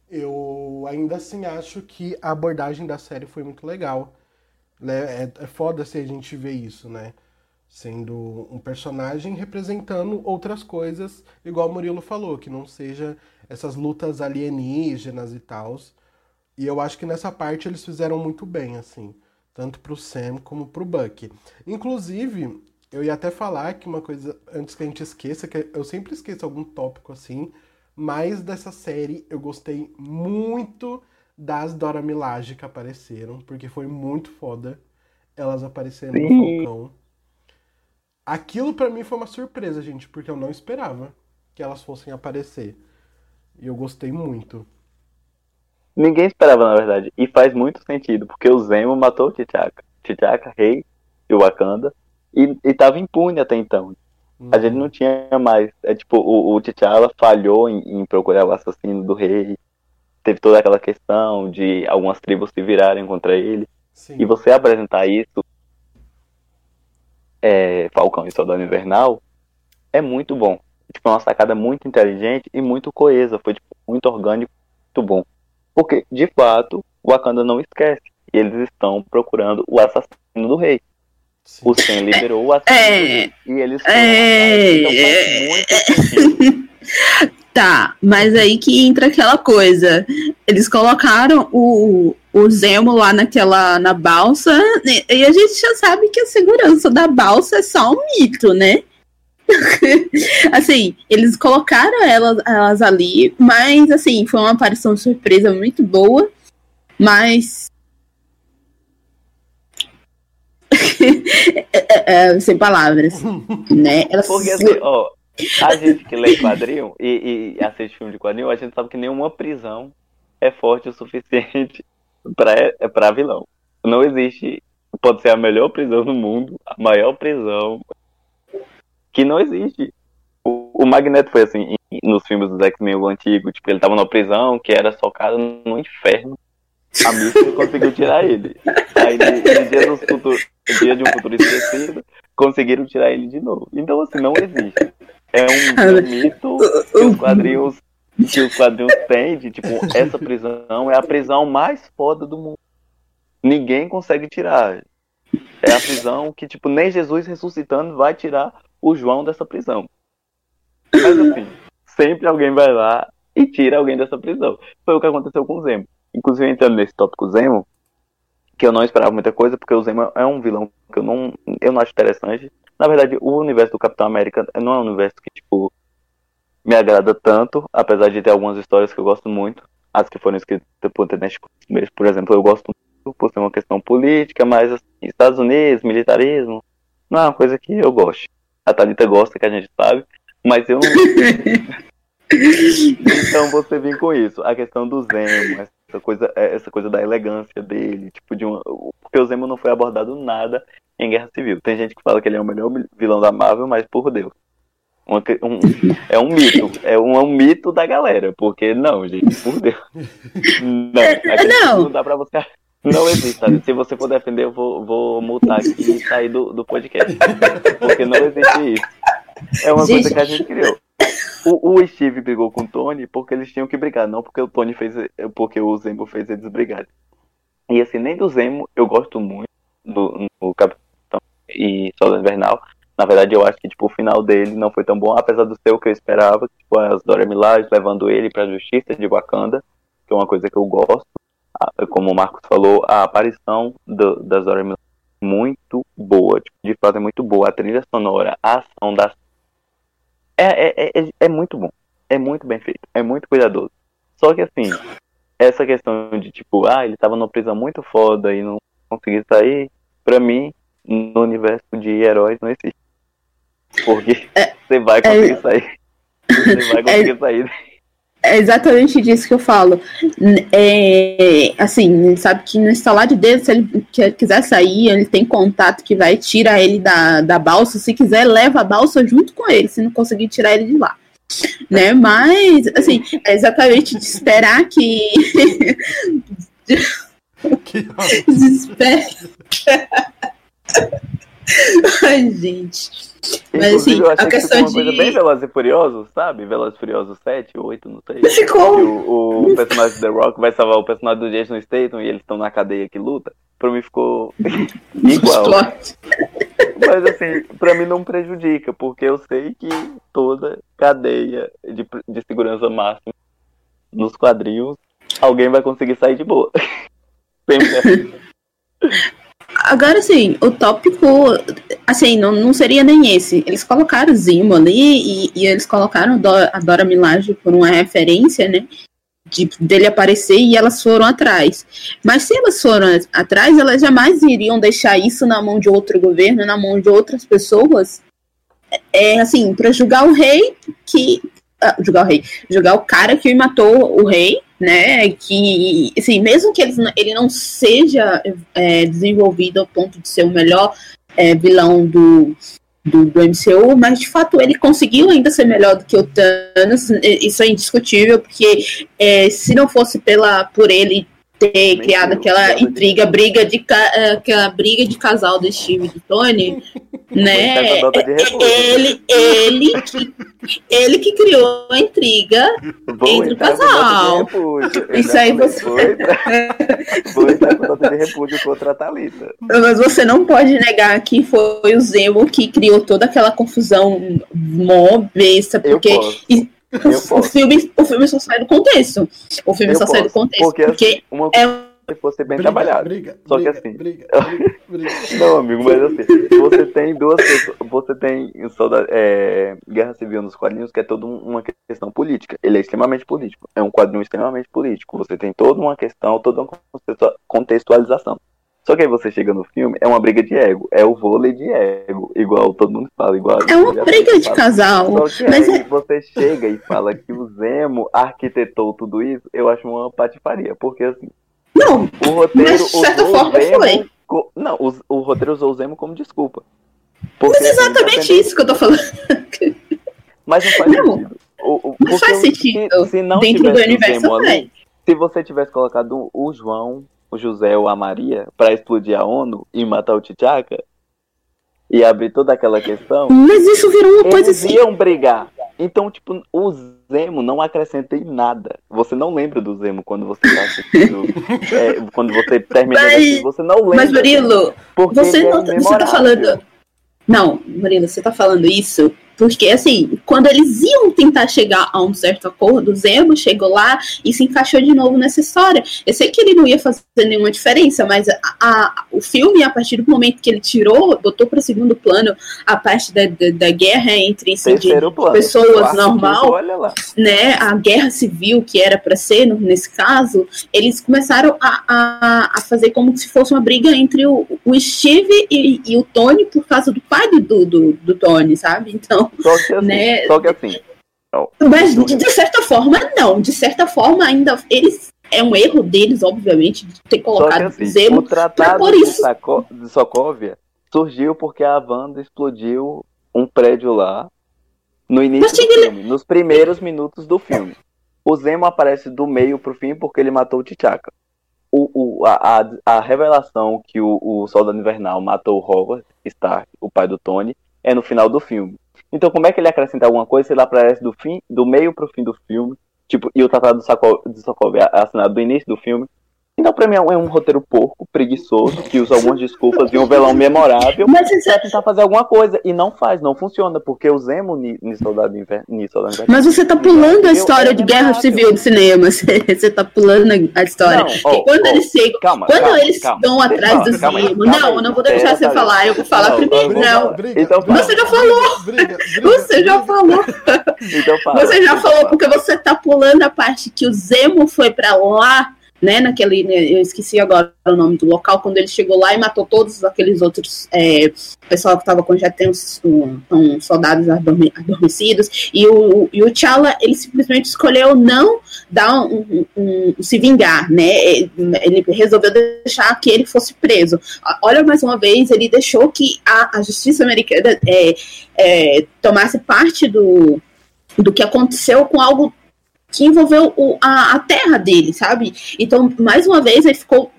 eu ainda assim acho que a abordagem da série foi muito legal. Né? É, é foda se a gente ver isso, né? Sendo um personagem representando outras coisas, igual o Murilo falou, que não seja essas lutas alienígenas e tal. E eu acho que nessa parte eles fizeram muito bem, assim, tanto pro Sam como pro Buck. Inclusive, eu ia até falar que uma coisa, antes que a gente esqueça, que eu sempre esqueço algum tópico assim, mas dessa série eu gostei muito das Dora Milaje que apareceram, porque foi muito foda elas apareceram Sim. no Falcão. Aquilo para mim foi uma surpresa, gente, porque eu não esperava que elas fossem aparecer. E eu gostei muito. Ninguém esperava, na verdade. E faz muito sentido, porque o Zemo matou o T'Chaka. T'Chaka, rei de Wakanda, e, e tava impune até então. Uhum. A gente não tinha mais. É tipo, o, o T'Challa falhou em, em procurar o assassino do rei teve toda aquela questão de algumas tribos se virarem contra ele. Sim. E você apresentar isso, é, Falcão e Soldado Invernal, é muito bom. Tipo, uma sacada muito inteligente e muito coesa. Foi tipo, muito orgânico, muito bom. Porque, de fato, o Wakanda não esquece. E eles estão procurando o assassino do rei. Sim. O Sen liberou o assassino é... rei. E eles é... Então faz muito sentido. Tá, mas aí que entra aquela coisa. Eles colocaram o, o Zemo lá naquela na balsa, e a gente já sabe que a segurança da balsa é só um mito, né? assim, eles colocaram elas, elas ali, mas assim, foi uma aparição surpresa muito boa, mas é, é, sem palavras, né? Elas... Porque assim, ó, a gente que lê quadrinho e, e assiste filme de quadrinho, a gente sabe que nenhuma prisão é forte o suficiente para vilão. Não existe. Pode ser a melhor prisão do mundo, a maior prisão. Que não existe. O, o Magneto foi assim, nos filmes dos X-Men antigo, tipo, ele tava numa prisão que era socado no inferno. A Mística conseguiu tirar ele. Aí no, no dia, do futuro, dia de um futuro esquecido, conseguiram tirar ele de novo. Então, assim, não existe. É um, mito que os quadrinhos que os quadrinhos têm de tipo, essa prisão é a prisão mais foda do mundo. Ninguém consegue tirar. É a prisão que, tipo, nem Jesus ressuscitando vai tirar o João dessa prisão. Mas assim, sempre alguém vai lá e tira alguém dessa prisão. Foi o que aconteceu com o Zemo. Inclusive, entrando nesse tópico Zemo, que eu não esperava muita coisa, porque o Zemo é um vilão que eu não, eu não acho interessante. Na verdade, o universo do Capitão América não é um universo que, tipo, me agrada tanto, apesar de ter algumas histórias que eu gosto muito. As que foram escritas por Tenente por exemplo, eu gosto muito por ser uma questão política, mas assim, Estados Unidos, militarismo, não é uma coisa que eu gosto. A Thalita gosta, que a gente sabe, mas eu não. então você vem com isso. A questão do Zemo, essa coisa, é, essa coisa da elegância dele, tipo, de uma. Porque o Zemo não foi abordado nada em Guerra Civil. Tem gente que fala que ele é o melhor vilão da Marvel, mas por Deus. Uma, um, é um mito. É um, é um mito da galera. Porque não, gente, por Deus. Não, não. não dá pra você. Não existe, sabe? Se você for defender, eu vou, vou multar aqui e sair do, do podcast. Porque não existe isso. É uma gente... coisa que a gente criou. O, o, Steve brigou com o Tony porque eles tinham que brigar, não porque o Tony fez. Porque o Zemo fez eles brigarem. E assim, nem do Zemo eu gosto muito do, no Capitão e Soldado Invernal. Na verdade, eu acho que tipo, o final dele não foi tão bom, apesar do ser o que eu esperava. Tipo, as Dora Milaje levando ele pra justiça de Wakanda, que é uma coisa que eu gosto como o Marcos falou, a aparição do, das Dora Milaje é muito boa, tipo, de fato é muito boa. A trilha sonora, a ação das. É, é, é, é muito bom. É muito bem feito. É muito cuidadoso. Só que assim, essa questão de tipo, ah, ele tava numa prisão muito foda e não conseguiu sair, pra mim, no universo de heróis não existe. Porque é, você vai conseguir é, sair. Você vai conseguir é, sair é exatamente disso que eu falo. É, assim, sabe que no instalar de dedo, se ele quiser sair, ele tem contato que vai tirar ele da, da balsa. Se quiser, leva a balsa junto com ele, se não conseguir tirar ele de lá. Né? Mas, assim, é exatamente de esperar que. que Desespera. Ai, gente. Mas assim, eu achei a questão uma de. coisa bem Velozes e Furiosos, sabe? Velozes e Furiosos 7, 8, não sei. Ficou. O, o, personagem do The Rock vai salvar o personagem do Jason Statham e eles estão na cadeia que luta. Pra mim ficou igual. Mas assim, pra mim não prejudica, porque eu sei que toda cadeia de, de segurança máxima nos quadrinhos, alguém vai conseguir sair de boa. Sempre assim. Agora, assim, o tópico, assim, não, não seria nem esse. Eles colocaram o Zimo ali e, e eles colocaram a Dora Milaje por uma referência, né? De, dele aparecer e elas foram atrás. Mas se elas foram atrás, elas jamais iriam deixar isso na mão de outro governo, na mão de outras pessoas. É assim, para julgar o rei que. Ah, julgar o rei. Julgar o cara que matou o rei né? Que, assim, mesmo que ele, ele não seja é, desenvolvido ao ponto de ser o melhor é, vilão do, do, do, MCU, mas de fato ele conseguiu ainda ser melhor do que o Thanos, isso é indiscutível, porque é, se não fosse pela, por ele ter criado aquela intriga, briga de, aquela briga de casal do Steve e do Tony, né? Ele, ele, que, ele que criou a intriga entre o casal. Isso aí você. Vou entrar com nota de repúdio contra a Thalita. Mas você não pode negar que foi o Zemo que criou toda aquela confusão mó besta, porque. O filme, o filme só sai do contexto. O filme eu só posso, sai do contexto. Porque, porque assim, uma... é se fosse bem briga, trabalhado. Briga, Só briga, que assim. Briga, não, amigo, mas assim, você tem duas pessoas. Você tem soldado, é, Guerra Civil nos quadrinhos, que é toda uma questão política. Ele é extremamente político. É um quadrinho extremamente político. Você tem toda uma questão, toda uma contextualização. Só que aí você chega no filme, é uma briga de ego. É o vôlei de ego. Igual todo mundo fala, igual. É uma briga de fala. casal. Mas aí é... você chega e fala que o Zemo arquitetou tudo isso, eu acho uma patifaria. Porque assim, não, o roteiro mas, de certa forma Zemo, foi. Não, o, o, roteiro usou o Zemo como desculpa. Porque, mas exatamente tá isso que eu tô falando. Mas não faz não, sentido. O, não faz sentido. Se, se não dentro do universo ali, se você tivesse colocado o João, o José ou a Maria pra explodir a ONU e matar o T'Chaka e abrir toda aquela questão. Mas isso virou uma coisa assim. Eles iam brigar. Então, tipo, o Zemo não acrescenta em nada. Você não lembra do Zemo quando você tá assistindo. é, quando você termina mas, assistir, você não lembra. Mas, Murilo, você, é não, é você tá falando. Não, Murilo, você tá falando isso porque, assim, quando eles iam tentar chegar a um certo acordo, o Zemo chegou lá e se encaixou de novo nessa história. Eu sei que ele não ia fazer nenhuma diferença, mas a, a, o filme, a partir do momento que ele tirou, botou para segundo plano a parte da, da, da guerra entre assim, pessoas normal, né, a guerra civil que era para ser, nesse caso, eles começaram a, a, a, fazer como se fosse uma briga entre o, o Steve e, e, o Tony por causa do pai do, do, do Tony, sabe? Então, só que assim, né? só que assim mas de, certa forma, não. De certa forma, ainda eles é um erro deles, obviamente, de ter colocado assim, Zemo. o tratado por de, isso- de Sokovia surgiu porque a Wanda explodiu um prédio lá no início do filme, nos primeiros minutos do filme. O Zemo aparece do meio pro fim porque ele matou o T'Chaka. O, o, a, a, a revelação que o, o Soldado Invernal matou o Howard Stark, o pai do Tony, é no final do filme. Então como é que ele acrescenta alguma coisa se ele aparece do, fim, do meio pro fim do filme? Tipo, e o Tratado de Sokovia assinado do início do filme? Então, pra mim, é um, é um roteiro porco, preguiçoso, que usa algumas desculpas e um velão memorável Mas isso pra é- tentar fazer alguma coisa. E não faz, não funciona, porque o Zemo ni, ni Soldado Inverno. Mas você tá pulando a história é de guerra civil do cinema. Você, você tá pulando a história. Não, quando eles chegam. Calma, Quando calma, eles calma. estão atrás Calma, do Zemo. Não, eu não vou deixar É, você falar. Eu vou falar Não, primeiro. Não. briga, Então Você já falou. Briga, Você já falou. Então. Você já falou, porque você tá pulando a parte que o Zemo foi pra lá, né? Naquele. né, Eu esqueci agora o nome do local, quando ele chegou lá e matou todos aqueles outros é, pessoal que tava com já tem uns, um, um soldados adorme- adormecidos. E o, e o T'Challa, ele simplesmente escolheu não dar um- um- se vingar, né? Ele resolveu deixar que ele fosse preso. Olha, mais uma vez, ele deixou que a, a justiça americana é, é, tomasse parte do, do que aconteceu com algo que envolveu o- a, a terra dele, sabe? Então, mais uma vez, ele ficou.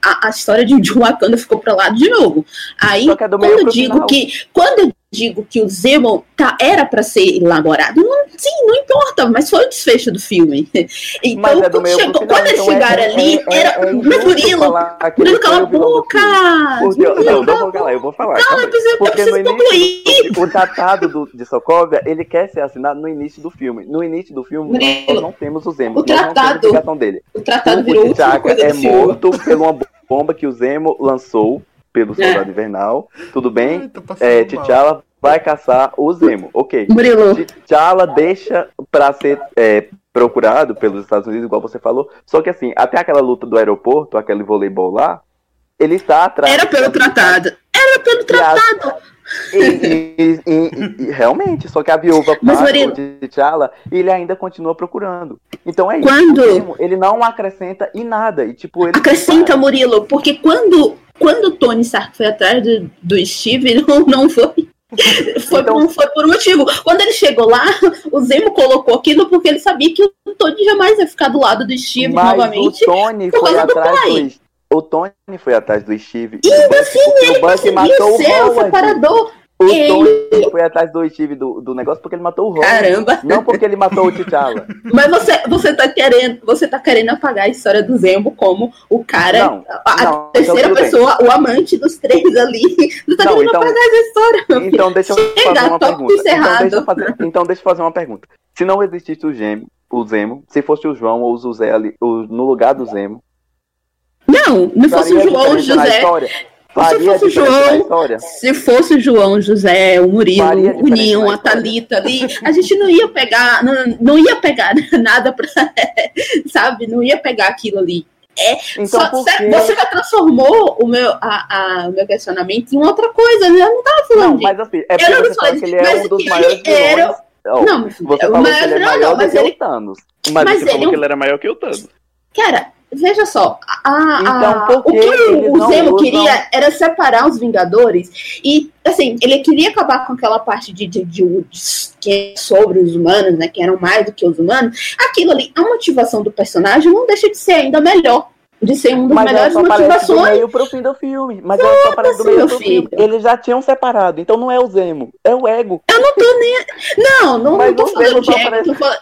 A, a história de, de Wakanda ficou pra lá de novo. Aí, é do quando eu digo final. que. Quando eu digo que o Zemo tá, era pra ser elaborado, não, sim, não importa, mas foi o desfecho do filme. Então, Mas é do quando, chegou, final, quando eles então é- chegaram é- ali, é- era. é mas injusto Murilo, Murilo, cala a o boca! Não, não vou calar, eu vou falar. Não, calma eu preciso, Porque concluir. o tratado do, de Sokovia, ele quer ser assinado no início do filme. No início do filme, Murilo, nós não temos o Zemo. o nós não temos tratado- dele. O tratado o virou coisa é filme. morto por uma bomba que o Zemo lançou pelo Soldado Invernal. Tudo bem? Ai, passando É. T'Challa vai caçar o Zemo. Ok. Murilo, T'Challa deixa pra ser é, procurado pelos Estados Unidos, igual você falou. Só que assim, até aquela luta do aeroporto, aquele voleibol lá, ele está atrás. era pelo tratado. Era pelo tratado. E, e- e- e- realmente, só que a viúva Murilo- o T'Challa e ele ainda continua procurando. Então é isso. Quando- o Zemo, ele não acrescenta em nada. E, tipo, ele Acrescenta, Murilo, porque quando, quando o Tony Stark foi atrás do, do Steve, não, não foi. Foi, Então- por, foi por um motivo. Quando ele chegou lá, o Zemo colocou aquilo porque ele sabia que o Tony jamais ia ficar do lado do Steve Mas novamente. o Tony por foi causa do atrás pai. do, O Tony foi atrás do Steve. E ainda assim, ele o matou o Howard. separador. O Ele- Tony foi atrás do Steve do, do negócio porque ele matou o Howard. Caramba. Não porque ele matou o T'Challa. Mas você, você tá querendo, você tá querendo apagar a história do Zemo como o cara, Não, a, não, então terceira tudo bem. pessoa, o amante dos três ali. Você tá Não, querendo então- apagar essa história. Então deixa eu Chega, fazer uma pergunta. Então deixa, eu fazer, então deixa eu fazer uma pergunta. Se não existisse o Gemo, o Zemo, se fosse o João ou o José ali, o- no lugar do Zemo, Não, não fosse o João, José. Faria fosse João? Se fosse o João, José, o Murilo, o Ninho, a. Thalita ali, a gente não ia pegar, não, não ia pegar nada pra, sabe, não ia pegar aquilo ali. Então Só- por cê- quê? Você já transformou o meu, a, a- o meu questionamento em outra coisa, né? Eu não tava falando Não, mas assim, é Eu porque não você falou que ele é mas um dos ele maiores era- Não, você o falou maior que ele é maior não, do mas que ele- o Thanos. Mas, Mas você ele falou é que ele era maior que o Thanos. Cara, veja só, a, Então, o que o, Zemo queria era separar os Vingadores e, assim, ele queria acabar com aquela parte de, de, de, de- que é sobre os humanos, né, que eram mais do que os humanos. Aquilo ali, a motivação do personagem não deixa de ser ainda melhor, de ser um dos Mas ela melhores só aparece do motivações. meio pro fim do filme. Mas ela só aparece do meio pro filho? filme. Eles já tinham separado. Então não é o Zemo, é o Ego. Eu não tô nem... Não, não, Mas não tô falando de ego, aparece- tô falando...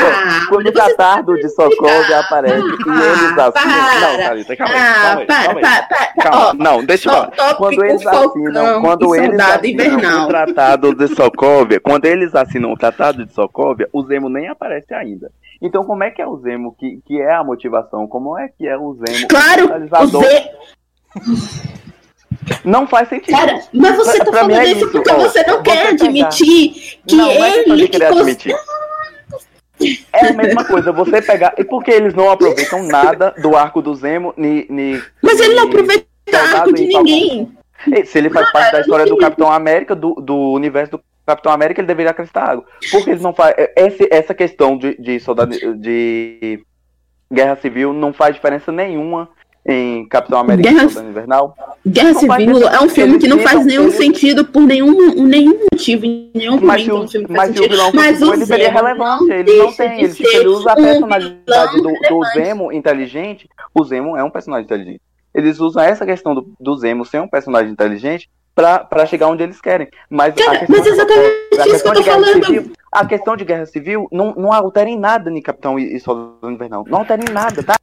Ah, Quando o mas você Catardo de Sokovia aparece e eles Ah, assinam. para. Não, Thalita, calma aí. Ah, calma aí, para, calma aí. para, para. Calma, Ó, não, deixa eu falar. Quando eles assinam, quando eles assinam o Tratado de Sokovia, quando eles assinam o Tratado de Sokovia, o Zemo nem aparece ainda. Então como é que é o Zemo que, que é a motivação? Como é que é o Zemo Claro, o finalizador? Z... Não faz sentido. Cara, mas você Pra- tá falando é isso porque ó. você não quer pegar- admitir que não, ele que queria cons- admitir. É a mesma coisa, você pegar. E por que eles não aproveitam nada do arco do Zemo? Ni, ni, Mas ele não aproveita Soldado arco de Falcão. ninguém. Se ele faz parte da história do Capitão América, do, do universo do Capitão América, ele deveria acrescentar algo. Por que eles não fazem. Esse, essa questão de, de soldado. de Guerra Civil não faz diferença nenhuma em Capitão América Guerra- e Soldado Invernal. Guerra Civil é um filme que não faz nenhum sentido por nenhum, nenhum motivo, em nenhum Mas momento o, um filme mas faz o sentido. vilão Mas for, o ele relevância. não Ele não tem. Ele, tipo, ele usa a um personalidade do, do relevante. Zemo inteligente. O Zemo é um personagem inteligente. Eles usam essa questão do, do Zemo ser um personagem inteligente pra, pra chegar onde eles querem. Mas, a Cara, questão mas exatamente a isso que eu tô falando. civil, a questão de guerra civil não, não altera em nada em Capitão e, e Soldado Invernal. Não altera em nada, tá?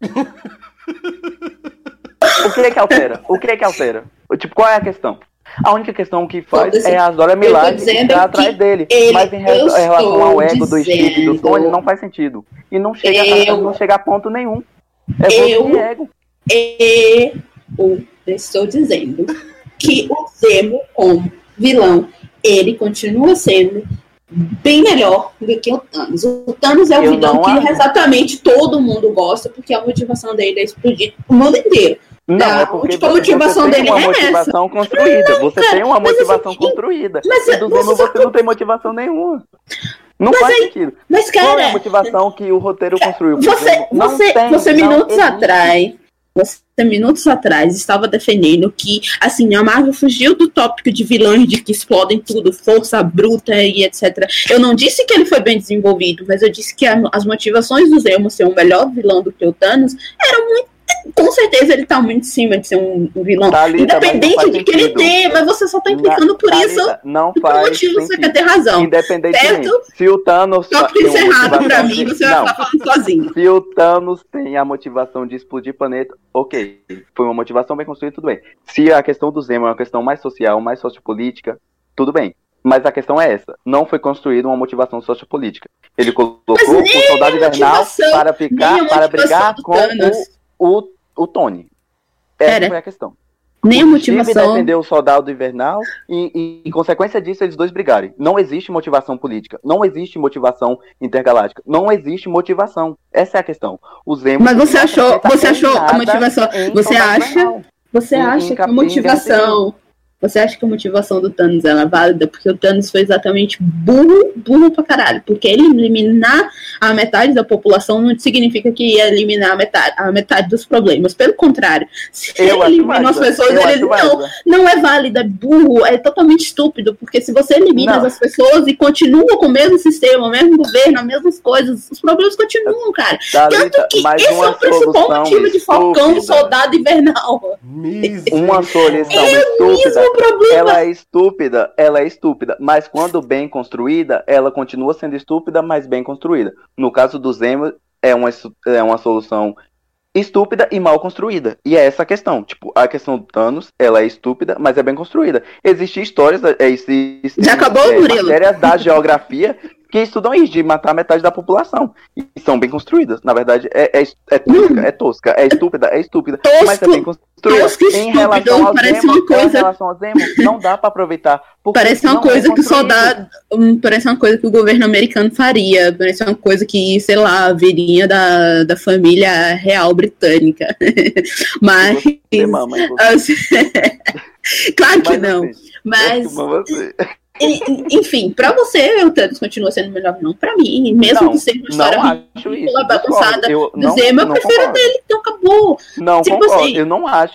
o que é que altera? O que é que altera? Tipo, qual é a questão? A única questão que faz é a Milaje dizendo estar atrás dele. ele- Mas em, relação ao ego do Steve e do Tony, não faz sentido. E não chega, Eu- não chega a ponto nenhum. É Eu- ego. Eu estou dizendo que o Zemo, como vilão, ele continua sendo bem melhor do que o Thanos. O Thanos é o Eu vilão não que acho. exatamente todo mundo gosta, porque a motivação dele é explodir o mundo inteiro. Não, A é porque você, motivação você tem dele uma é motivação construída. Você cara, tem uma mas motivação assim, construída. Mas, E do você só- você não tem motivação nenhuma. Não faz sentido. mas Qual é a cara, motivação que o roteiro construiu? você, Zemo? Não você, tem, você não minutos atrás, você minutos atrás estava defendendo que assim a Marvel fugiu do tópico de vilões de que explodem tudo, força bruta e etc. Eu não disse que ele foi bem desenvolvido, mas eu disse que a- as motivações do Zemo ser um melhor vilão do que o Thanos eram muito com certeza ele tá muito em cima de ser um, um vilão. Thalita, não Independente de que ele dê, mas você só tá implicando por Thalita, isso. Não Por faz motivo você quer ter razão. Independentemente. Certo? Se o Thanos Só tem uma encerrado pra mim, você não, vai falar sozinho. Se o Thanos tem a motivação de explodir planeta, ok. Foi uma motivação bem construída, tudo bem. Se a questão do Zemo é uma questão mais social, mais sociopolítica, tudo bem. Mas a questão é essa. Não foi construída uma motivação sociopolítica. Ele colocou o soldado invernal para, ficar, para brigar com o, o, o Tony. Essa Pera. foi a questão. Nem O Steve motivação. defendeu o soldado invernal e, e, em consequência disso, eles dois brigarem. Não existe motivação política. Não existe motivação intergaláctica. Não existe motivação. Essa é a questão. O Zemo Mas você achou, você em achou a motivação. Você acha, você acha que a motivação. Você acha que a motivação do Thanos ela é válida? Porque o Thanos foi exatamente burro, burro pra caralho. Porque ele eliminar a metade da população não significa que ia eliminar a metade, a metade dos problemas. Pelo contrário, se Eu ele elimina as válida. pessoas, ele não, válida. não é válido, é burro, é totalmente estúpido, porque se você elimina Não. as pessoas e continua com o mesmo sistema, o mesmo governo, as mesmas coisas, os problemas continuam, cara. Thalita, Tanto que mas esse é o principal motivo de Falcão estúpida. Soldado Invernal. Uma solução É estúpida. Mesmo problema. Ela é estúpida, ela é estúpida, mas quando bem construída, ela continua sendo estúpida, mas bem construída. No caso do Zemo, é uma, é uma solução estúpida e mal construída. E é essa a questão. Tipo, a questão do Thanos, ela é estúpida, mas é bem construída. Existem histórias, é, existem, Já acabou, é, Murilo? matérias da geografia que estudam isso, de matar metade da população. E são bem construídas. Na verdade, é, é, é tosca, é tosca, é estúpida, é estúpida, mas é bem construída. tosco Em estúpido, relação ao parece Zemo, uma coisa- em relação ao Zemo, não dá pra aproveitar. Parece uma é coisa que o soldado. hum, Parece uma coisa que o governo americano faria. Parece uma coisa que, sei lá, viria da, da família real britânica. Mas. Mama, claro que Mas, não. assim, Mas, enfim, pra você, o Thanos continua sendo melhor não. Pra mim, mesmo Não, que seja uma história acho isso. ridícula, bagunçada. Eu não, Zemo, eu prefiro concordo. dele, então acabou. Não Tipo concordo. assim- Eu não acho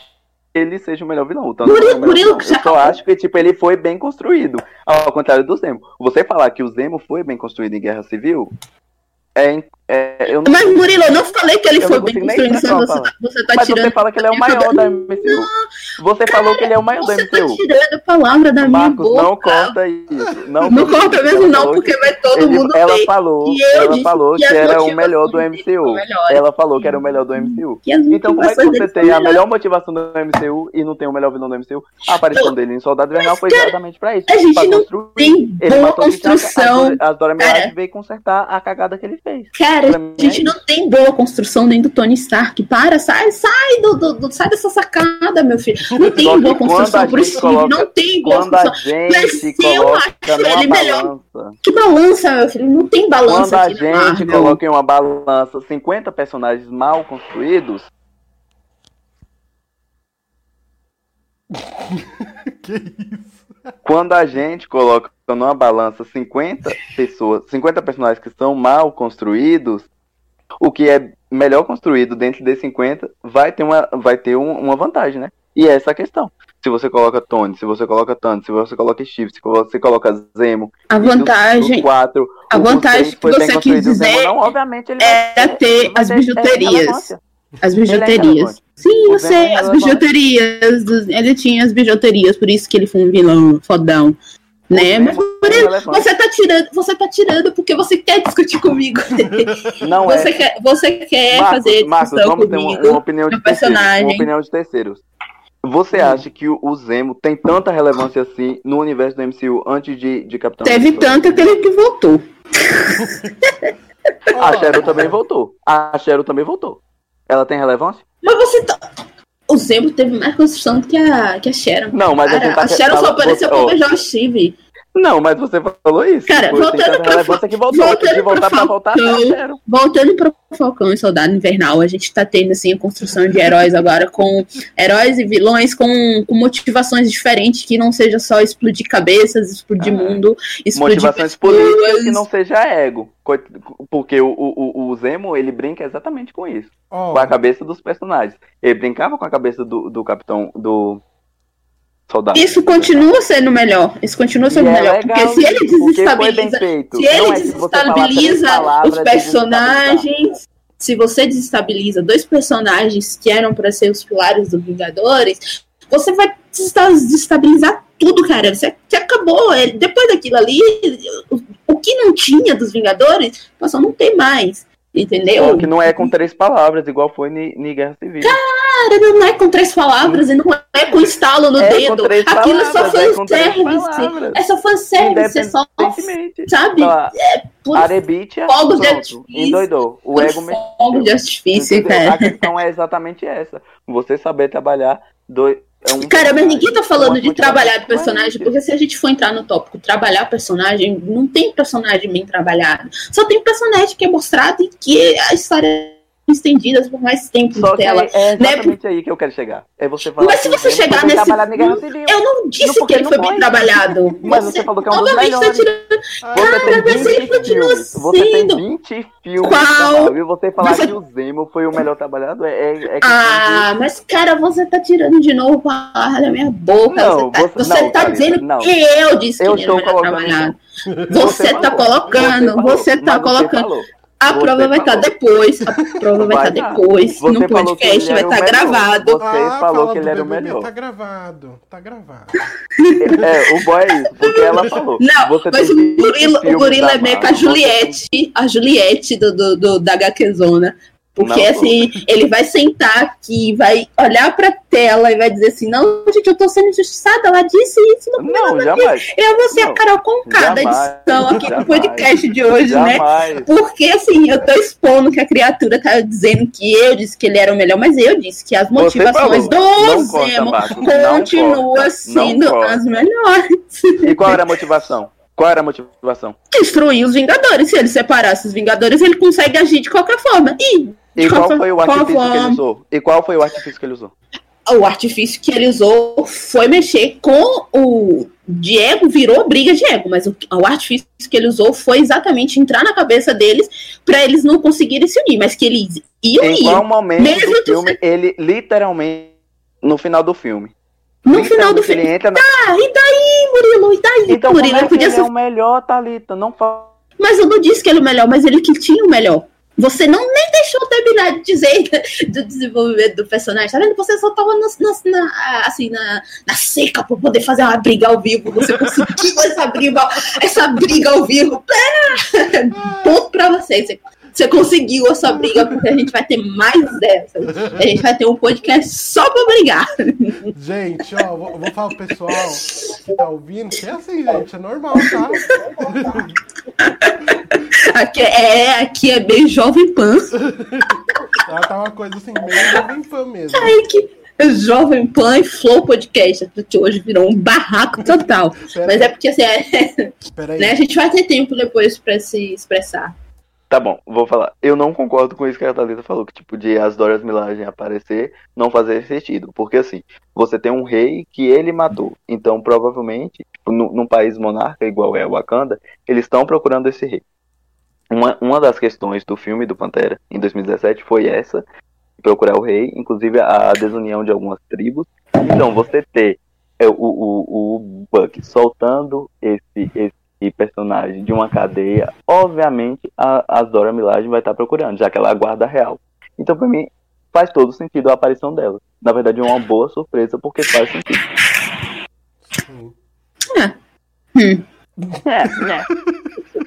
que ele seja o melhor vilão. O Thanos Murilo, é Murilo, vilão. Eu só acho que tipo, ele foi bem construído. Ao contrário do Zemo. Você falar que o Zemo foi bem construído em Guerra Civil é. é não Mas, Murilo, eu não falei que ele Eu foi não bem expressar você, tá- você tá Mas tirando. você fala que ele é o minha maior da MCU. Você falou que ele é o maior da Você tá MCU. tirando a palavra da minha Marcos, boca. não corta isso. Não, Não corta mesmo, não, porque que- vai todo ele- mundo ela falou, ela falou que que era o melhor do MCU. Ela falou que era o melhor do MCU. Então como é que você tem a melhor motivação do MCU e não tem o melhor vilão do MCU? A aparição dele em Soldado Invernal foi exatamente pra isso. a gente pra não. Tem boa construção. A Dora Cara. Milaje veio consertar a cagada que ele fez. Cara, a gente é não tem boa construção nem do Tony Stark. Para, sai, sai, do, do- do- sai dessa sacada, meu filho. Não tem boa quando construção a pro gente Steve. coloca- Não tem boa Quando a construção. Mas gente eu coloca acho ele melhor- balança. Que balança, meu filho. Não tem Quando balança a aqui na gente Marvel. coloca em uma balança 50 personagens mal construídos, Que isso? Quando a gente coloca numa balança 50 pessoas, 50 personagens que são mal construídos, o que é melhor construído dentro de 50 vai ter uma, vai ter um- uma vantagem, né? E é essa a questão. Se você coloca Tony, se você coloca Tanto, se você coloca Steve, se você coloca Zemo, A vantagem quatro, a vantagem que você quis o Zemo dizer não, obviamente ele era ter- ter as é bijuterias. As é bijuterias. Sim, eu sei, as bijuterias. dos- Ele tinha as bijuterias, por isso que ele foi um vilão fodão. Né? Mas você tá tirando, você tá tirando porque você quer discutir comigo. Não você, é. quer, você quer Marcos, fazer Marcos, discussão vamos ter uma, comigo. uma opinião de personagem. Uma opinião de terceiros. Você acha que o, Zemo tem tanta relevância assim no universo do MCU antes de, de Capitão Teve América? tanto que ele que voltou. A Cheryl também voltou. A Cheryl também voltou. Ela tem relevância? Mas você tá. O Zemo teve mais construção do que a, que a Sharon. Não, mas a Cara, tá a Sharon só apareceu você- pra beijar o Steve. Não, mas você falou isso. Cara, Tipo, voltando pra relevância que voltou. voltando de voltar pra voltar, Falcão. Cheryl. Voltando pro Falcão e Soldado Invernal, a gente tá tendo assim a construção de heróis agora com heróis e vilões com, com motivações diferentes, que não seja só explodir cabeças, explodir Ah. mundo, explodir Motivações pessoas. políticas que não seja ego. Porque o, o, o- Zemo, ele brinca exatamente com isso. Ó, Com a cabeça dos personagens. Ele brincava com a cabeça do, do capitão, do soldado. Isso continua sendo melhor. Isso continua sendo é melhor. legal porque se ele desestabiliza feito. Se ele é desestabiliza os de personagens, se você desestabiliza dois personagens que eram para ser os pilares dos Vingadores, você vai desesta- desestabilizar tudo, cara. Você, você acabou. Ele- Depois daquilo ali, o, o que não tinha dos Vingadores, passou a não ter mais. Entendeu? Só que não é com três palavras, igual foi em Guerra Civil. Cara, não é com três palavras e não é com estalo no É dedo. Aquilo é só é fanservice. palavras. É só fanservice, é só. Sabe? Tá, Por Arebitia, Fogos de artifício. endoidou. O por ego fogo de artifício, Entendeu? A cara. questão é exatamente essa. Você saber trabalhar dois. É um Cara, mas ninguém tá falando uma de trabalhar de personagem, porque se a gente for entrar no tópico trabalhar personagem, não tem personagem bem trabalhado. Só tem personagem que é mostrado e que a história é estendida por mais tempo Só de que tela. é, é exatamente aí que eu quero chegar. É você falar Mas se que o você chegar foi nesse. Eu não disse Não, que ele foi bem foi. trabalhado. Mas você falou que é um dos tá melhores. tirando. Você Cara, tem mas 20 ele continua filmes. Você tem sendo. 20 filmes. Qual? E você falar Você- que o Zemo foi o melhor trabalhado é, é, é Ah, mas cara, você tá tirando de novo palavra da minha boca. Não, você tá, você- você não, tá Thalita, dizendo não. que eu disse que Eu ele era estou melhor trabalhado. Você tá colocando, você tá colocando. Falou. A Você prova vai estar falou. depois. A prova vai estar tá. depois. Você no falou que podcast vai estar gravado. Você falou fala que ele era o melhor. Tá gravado, tá gravado. É, o boy é isso, porque ela falou. Não, você mas o 20 gorila, o gorila é meio com a Juliette, a Juliette do, do, do- da HQzona. Porque Não, assim, ele vai sentar aqui, vai olhar pra tela e vai dizer assim: Não, gente, eu tô sendo injustiçada. Ela disse isso no Não, jamais. Eu vou ser a Não, Carol Conká da jamais, edição aqui do jamais, podcast de hoje, né? Jamais. Porque assim, eu tô expondo que a criatura tá dizendo que eu disse que ele era o melhor, mas eu disse que as motivações falou. Do Zemo Marcos, não continua corta, sendo as melhores. E qual era a motivação? Qual era a motivação? Destruir os Vingadores. Se ele separasse os Vingadores, ele consegue agir de qualquer forma. E, E qual foi o artifício que ele forma? usou? E qual foi o artifício que ele usou? o artifício que ele usou foi mexer com o Diego, virou briga de ego, mas o, o artifício que ele usou foi exatamente entrar na cabeça deles pra eles não conseguirem se unir, mas que eles iam Em qual momento Mesmo do filme ele literalmente no final do filme? No final do filme. entra na... Ah, e daí, Murilo? E daí, Então como Murilo? é Ele que podia ele ser é o melhor, Thalita? Não fala. Mas eu não disse que ele é o melhor, mas ele que tinha o melhor. Você não nem deixou terminar de dizer do desenvolvimento do personagem, tá vendo? Você só tava na, na- na- assim, na, na seca pra poder fazer uma briga ao vivo. Você conseguiu essa briga, essa briga ao vivo. Ponto pra você. Você, conseguiu essa briga, porque a gente vai ter mais dessas. A gente vai ter um podcast só pra brigar. Gente, ó, vou, vou falar pro pessoal que tá ouvindo que é assim, gente, é normal, tá? Aqui é, aqui é bem jovem pan. Ela tá uma coisa assim, meio jovem fã mesmo. Aí que Jovem Pan e Flow Podcast, que hoje virou um barraco total. Mas é porque assim, é, né, a gente vai ter tempo depois pra se expressar. Tá bom, vou falar. Eu não concordo com isso que a Thalita falou, que tipo, de as Doras Milaje aparecer não fazer sentido. Porque assim, você tem um rei que ele matou. Então, provavelmente, tipo, nu- num país monarca igual é o Wakanda, eles estão procurando esse rei. uma, uma das questões do filme do Pantera em 2017 foi essa, procurar o rei, inclusive a desunião de algumas tribos. Então, você ter é, o, o, o Buck soltando esse, esse personagem de uma cadeia, obviamente a, a Dora Milaje vai estar procurando, já que ela é a guarda real. Então, pra mim, faz todo sentido a aparição dela. Na verdade, é uma boa surpresa, porque faz sentido. Sim. Hum. É, né?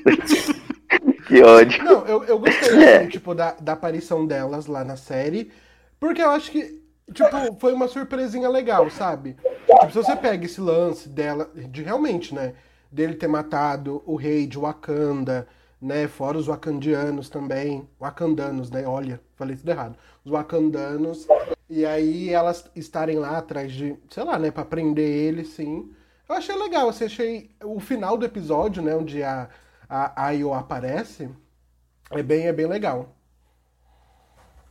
que ódio. Não, eu, eu gostei, É. assim, tipo, da, da aparição delas lá na série, porque eu acho que, tipo, foi uma surpresinha legal, sabe? Tipo, se você pega esse lance dela, de realmente, né, dele ter matado o rei de Wakanda, né, fora os wakandianos também, wakandanos, né, olha, falei tudo errado, os wakandanos, e aí elas estarem lá atrás de, sei lá, né, pra prender ele, sim. Eu achei legal, assim, achei o final do episódio, né, onde a, a Ayo aparece, é bem, é bem legal.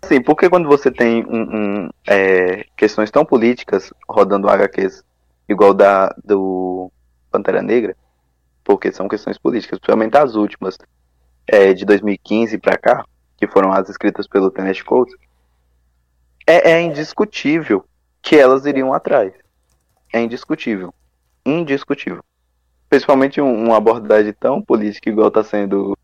Assim, porque quando você tem um, um, é, questões tão políticas rodando HQs igual da do Pantera Negra, porque são questões políticas, principalmente as últimas é, de 2015 pra cá, que foram as escritas pelo Tennessee Coates, é, é indiscutível que elas iriam atrás. É indiscutível. Indiscutível. Principalmente um, uma abordagem tão política igual tá sendo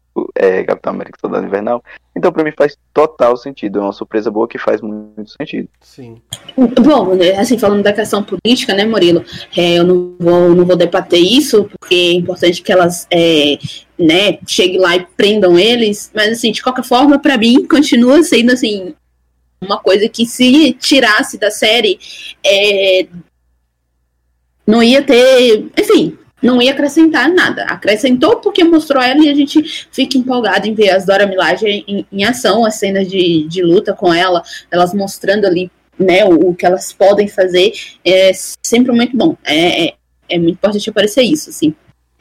é, Capitão América Soldado Invernal. Então, pra mim, faz total sentido. É uma surpresa boa que faz muito sentido. Sim. Bom, né, assim, falando da questão política, né, Murilo? É, eu não vou, não vou debater isso, porque é importante que elas é, né, cheguem lá e prendam eles, mas assim, de qualquer forma, pra mim, continua sendo assim, uma coisa que se tirasse da série, é, não ia ter, enfim, não ia acrescentar nada. Acrescentou porque mostrou ela e a gente fica empolgado em ver as Dora Milaje em, em ação, as cenas de, de luta com ela, elas mostrando ali né, o, o que elas podem fazer, é sempre muito bom. É, é, é muito importante aparecer isso, assim.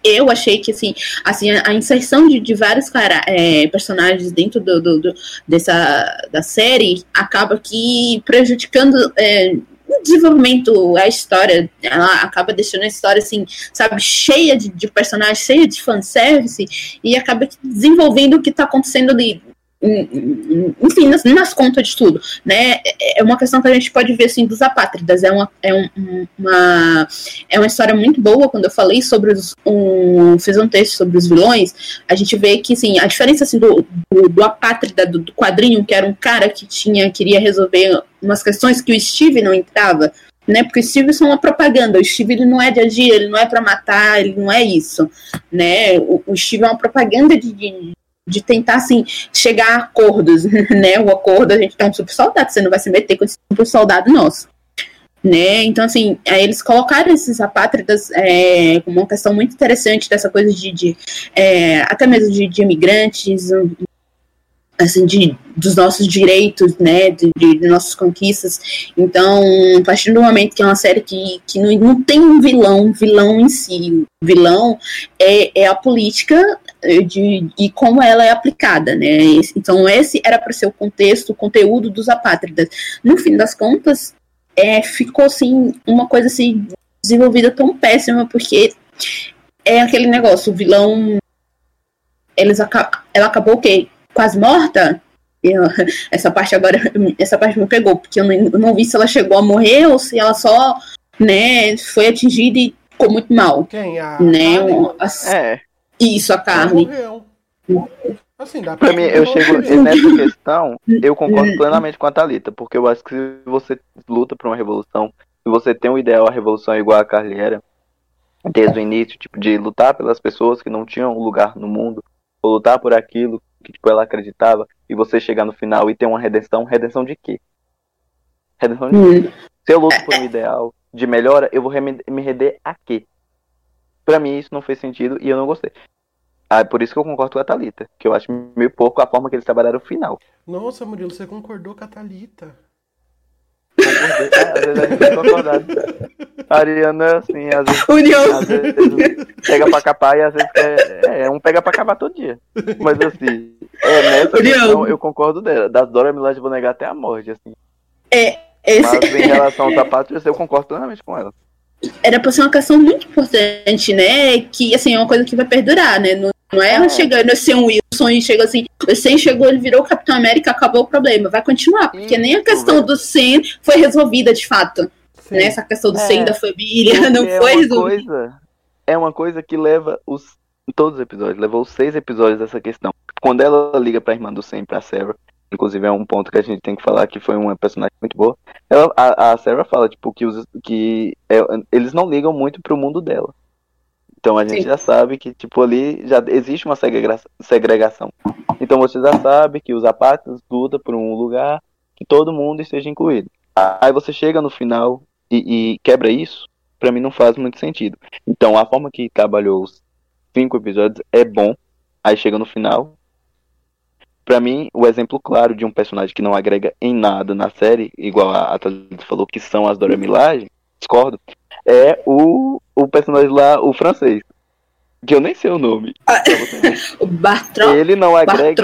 Eu achei que, assim, assim a, a inserção de, de vários cara, é, personagens dentro do, do, do- dessa da série acaba que prejudicando é, o desenvolvimento, a história. Ela acaba deixando a história, assim, sabe, cheia de, de personagens, cheia de fanservice, e acaba desenvolvendo o que tá acontecendo ali. Em- Enfim, nas, nas contas de tudo, né? É uma questão que a gente pode ver assim dos apátridas. É uma, é um- um- uma, é uma história muito boa. Quando eu falei sobre os. Um, fiz um texto sobre os vilões, a gente vê que assim, a diferença assim, do, do, do apátrida do, do quadrinho, que era um cara que tinha, queria resolver umas questões que o Steve não entrava. Né, porque o Steve é uma propaganda, o Steve ele não é de agir, ele não é para matar, ele não é isso, né? O, o Steve é uma propaganda de, de, de tentar assim chegar a acordos, né? O acordo a gente tá um super soldado, você não vai se meter com esse super soldado nosso né? Então, assim, eles colocaram esses apátridas é, uma questão muito interessante dessa coisa de, de, é, até mesmo de, de imigrantes, assim, de, dos nossos direitos, né, de, de, nossas conquistas. Então, a partir do momento que é uma série que, que não, não tem um vilão, vilão em si, vilão é, é a política de, e como ela é aplicada, né? Então, esse era para ser o contexto, o conteúdo dos apátridas. No fim das contas, é, ficou assim uma coisa assim desenvolvida tão péssima porque é aquele negócio o vilão eles aca ela acabou o quê quase morta Eu- essa parte agora essa parte me pegou porque eu não, eu não vi se ela chegou a morrer ou se ela só né foi atingida e ficou muito mal Quem? A né um- as- É, isso a carne morreu. Assim, dá pra mim, eu chego nessa questão, eu concordo plenamente com a Thalita, porque eu acho que se você luta por uma revolução, se você tem um ideal, a revolução é igual a Carly era, desde o início, tipo, de lutar pelas pessoas que não tinham lugar no mundo, ou lutar por aquilo que, tipo, ela acreditava, e você chegar no final e ter uma redenção, redenção de quê? Redenção de quê? Hum, Se eu luto por um ideal de melhora, eu vou me render a quê? Pra mim isso não fez sentido e eu não gostei. Ah, por isso que eu concordo com a Thalita, que eu acho meio pouco a forma que eles trabalharam o final. Nossa, Murilo, você concordou com a Thalita. Concordei. É, às vezes a gente concordado. A Ariana é assim, às vezes, União às vezes pega pra capar e às vezes quer. É, um pega pra acabar todo dia. Mas assim, é, nessa União. questão eu concordo dela. Das Dora Milaje eu vou negar até a morte, assim. esse Mas em relação aos sapatos, eu concordo plenamente com ela. Era pra ser uma questão muito importante, né? Que assim, é uma coisa que vai perdurar, né? No, Não é, É. chegando assim um Wilson e chega assim, o Sam chegou, ele virou Capitão América, acabou o problema. Vai continuar, porque nem a questão do Sam foi resolvida de fato. Sim. Né? Essa questão do É, Sam da família não foi é uma resolvida. coisa, é uma coisa que leva os todos os episódios, levou seis episódios dessa questão. Quando ela liga pra irmã do Sam, pra Sarah, inclusive é um ponto que a gente tem que falar que foi uma personagem muito boa. Ela, a, a Sarah fala tipo que os que é, eles não ligam muito pro mundo dela. Então a gente Sim. já sabe que tipo ali já existe uma segrega- segregação. Então você já sabe que os apátridas lutam por um lugar que todo mundo esteja incluído. Aí você chega no final e, e quebra isso, pra mim não faz muito sentido. Então a forma que trabalhou os cinco episódios é bom. Aí chega no final. Pra mim, o exemplo claro de um personagem que não agrega em nada na série, igual a, Thalita falou que são as Dora Milaje, discordo, é o, o personagem lá, o francês. Que eu nem sei o nome. Ah. O Bartro, Ele não agrega.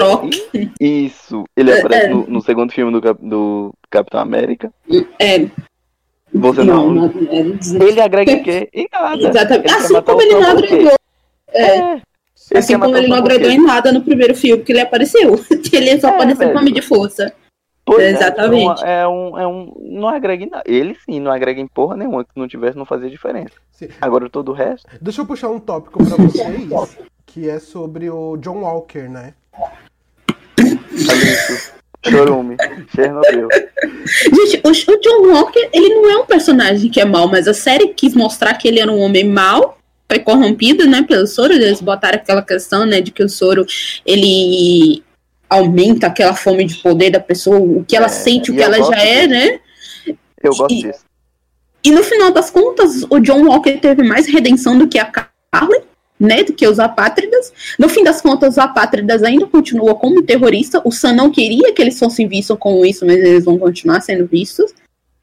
Em- Isso. Ele É, aparece é. no, no segundo filme do, do Capitão América. é, Você não. não, é, Ele agrega em quê? Em nada. Exatamente. quer Assim como o ele não agregou. É, É. Ele assim como ele não quê? em nada no primeiro filme que ele apareceu. Ele só É, apareceu com homem de força. Pois é, Exatamente. então, É um, é um. Não agrega em nada. Ele sim, não agrega em porra nenhuma. Se não tivesse, não fazia diferença. Sim. Agora todo o resto. Deixa eu puxar um tópico pra vocês, que é sobre o John Walker, né? Alice, Chorume, Chernobyl. Gente, o, John Walker, ele não é um personagem que é mau, mas a série quis mostrar que ele era um homem mau, foi corrompido, né, pelo soro, eles botaram aquela questão, né, de que o soro, ele aumenta aquela fome de poder da pessoa, o que ela É, sente, o que ela já é, disso. né, Eu gosto E- disso. E no final das contas, o John Walker teve mais redenção do que a Carly, né? Do que os apátridas. No fim das contas, os apátridas ainda continuam como terrorista. O Sam não queria que eles fossem vistos como isso, mas eles vão continuar sendo vistos.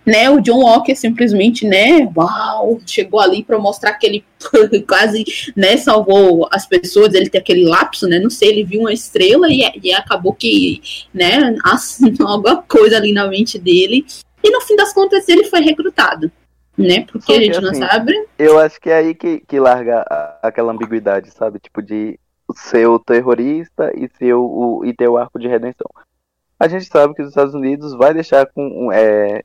Né, o John Walker simplesmente, né, uau, chegou ali para mostrar que ele quase, né, salvou as pessoas, ele tem aquele lapso, né, não sei, ele viu uma estrela e, e acabou que, né, assinou alguma coisa ali na mente dele, e no fim das contas ele foi recrutado, né, porque Só a gente não assim, sabe, Eu acho que é aí que, que larga a- aquela ambiguidade, sabe? Tipo, de ser o terrorista e, ser o, o- e ter o arco de redenção. A gente sabe que os Estados Unidos vai deixar com. um, É,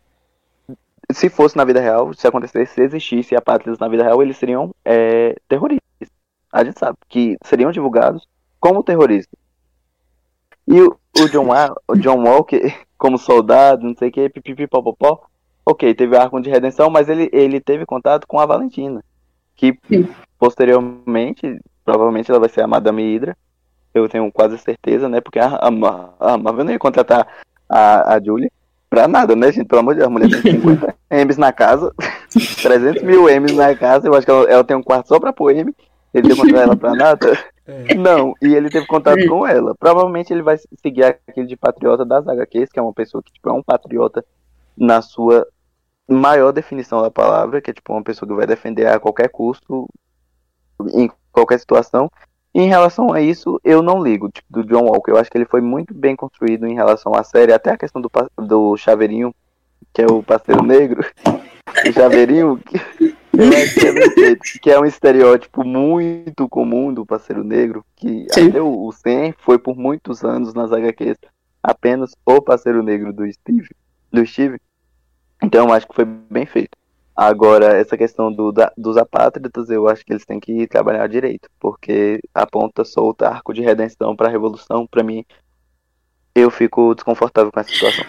se fosse na vida real, se acontecesse, se existisse apátridas na vida real, eles seriam é, terroristas. A gente sabe que seriam divulgados como terroristas. E o, o John, o John Walker, como soldado, não sei o que, pipipi, popopó, ok, teve arco de redenção, mas ele, ele teve contato com a Valentina, que Sim. posteriormente, provavelmente ela vai ser a Madame Hydra, eu tenho quase certeza, né, porque a, a, a Marvel não ia contratar a, a Julia pra nada, né, gente, pelo amor de Deus, a mulher tem 50 M's na casa, 300 mil M's na casa, eu acho que ela, ela tem um quarto só pra pôr M, ele ia contratar ela pra nada, É. não, e ele teve contato com ela. Provavelmente ele vai seguir aquele de patriota das HQs, que é uma pessoa que tipo, é um patriota na sua maior definição da palavra, que é tipo uma pessoa que vai defender a qualquer custo, em qualquer situação. Em relação a isso, eu não ligo, tipo, do John Walker. Eu acho que ele foi muito bem construído em relação à série, até a questão do, do chaveirinho, que é o parceiro negro. O chaveirinho, que, é que é um estereótipo muito comum do parceiro negro, que Sim. até o, o Sam foi por muitos anos nas HQs apenas o parceiro negro do Steve, do Steve. Então eu acho que foi bem feito. Agora, essa questão do, da- dos apátridas, eu acho que eles têm que trabalhar direito, porque a ponta solta arco de redenção pra revolução, pra mim, eu fico desconfortável com essa situação.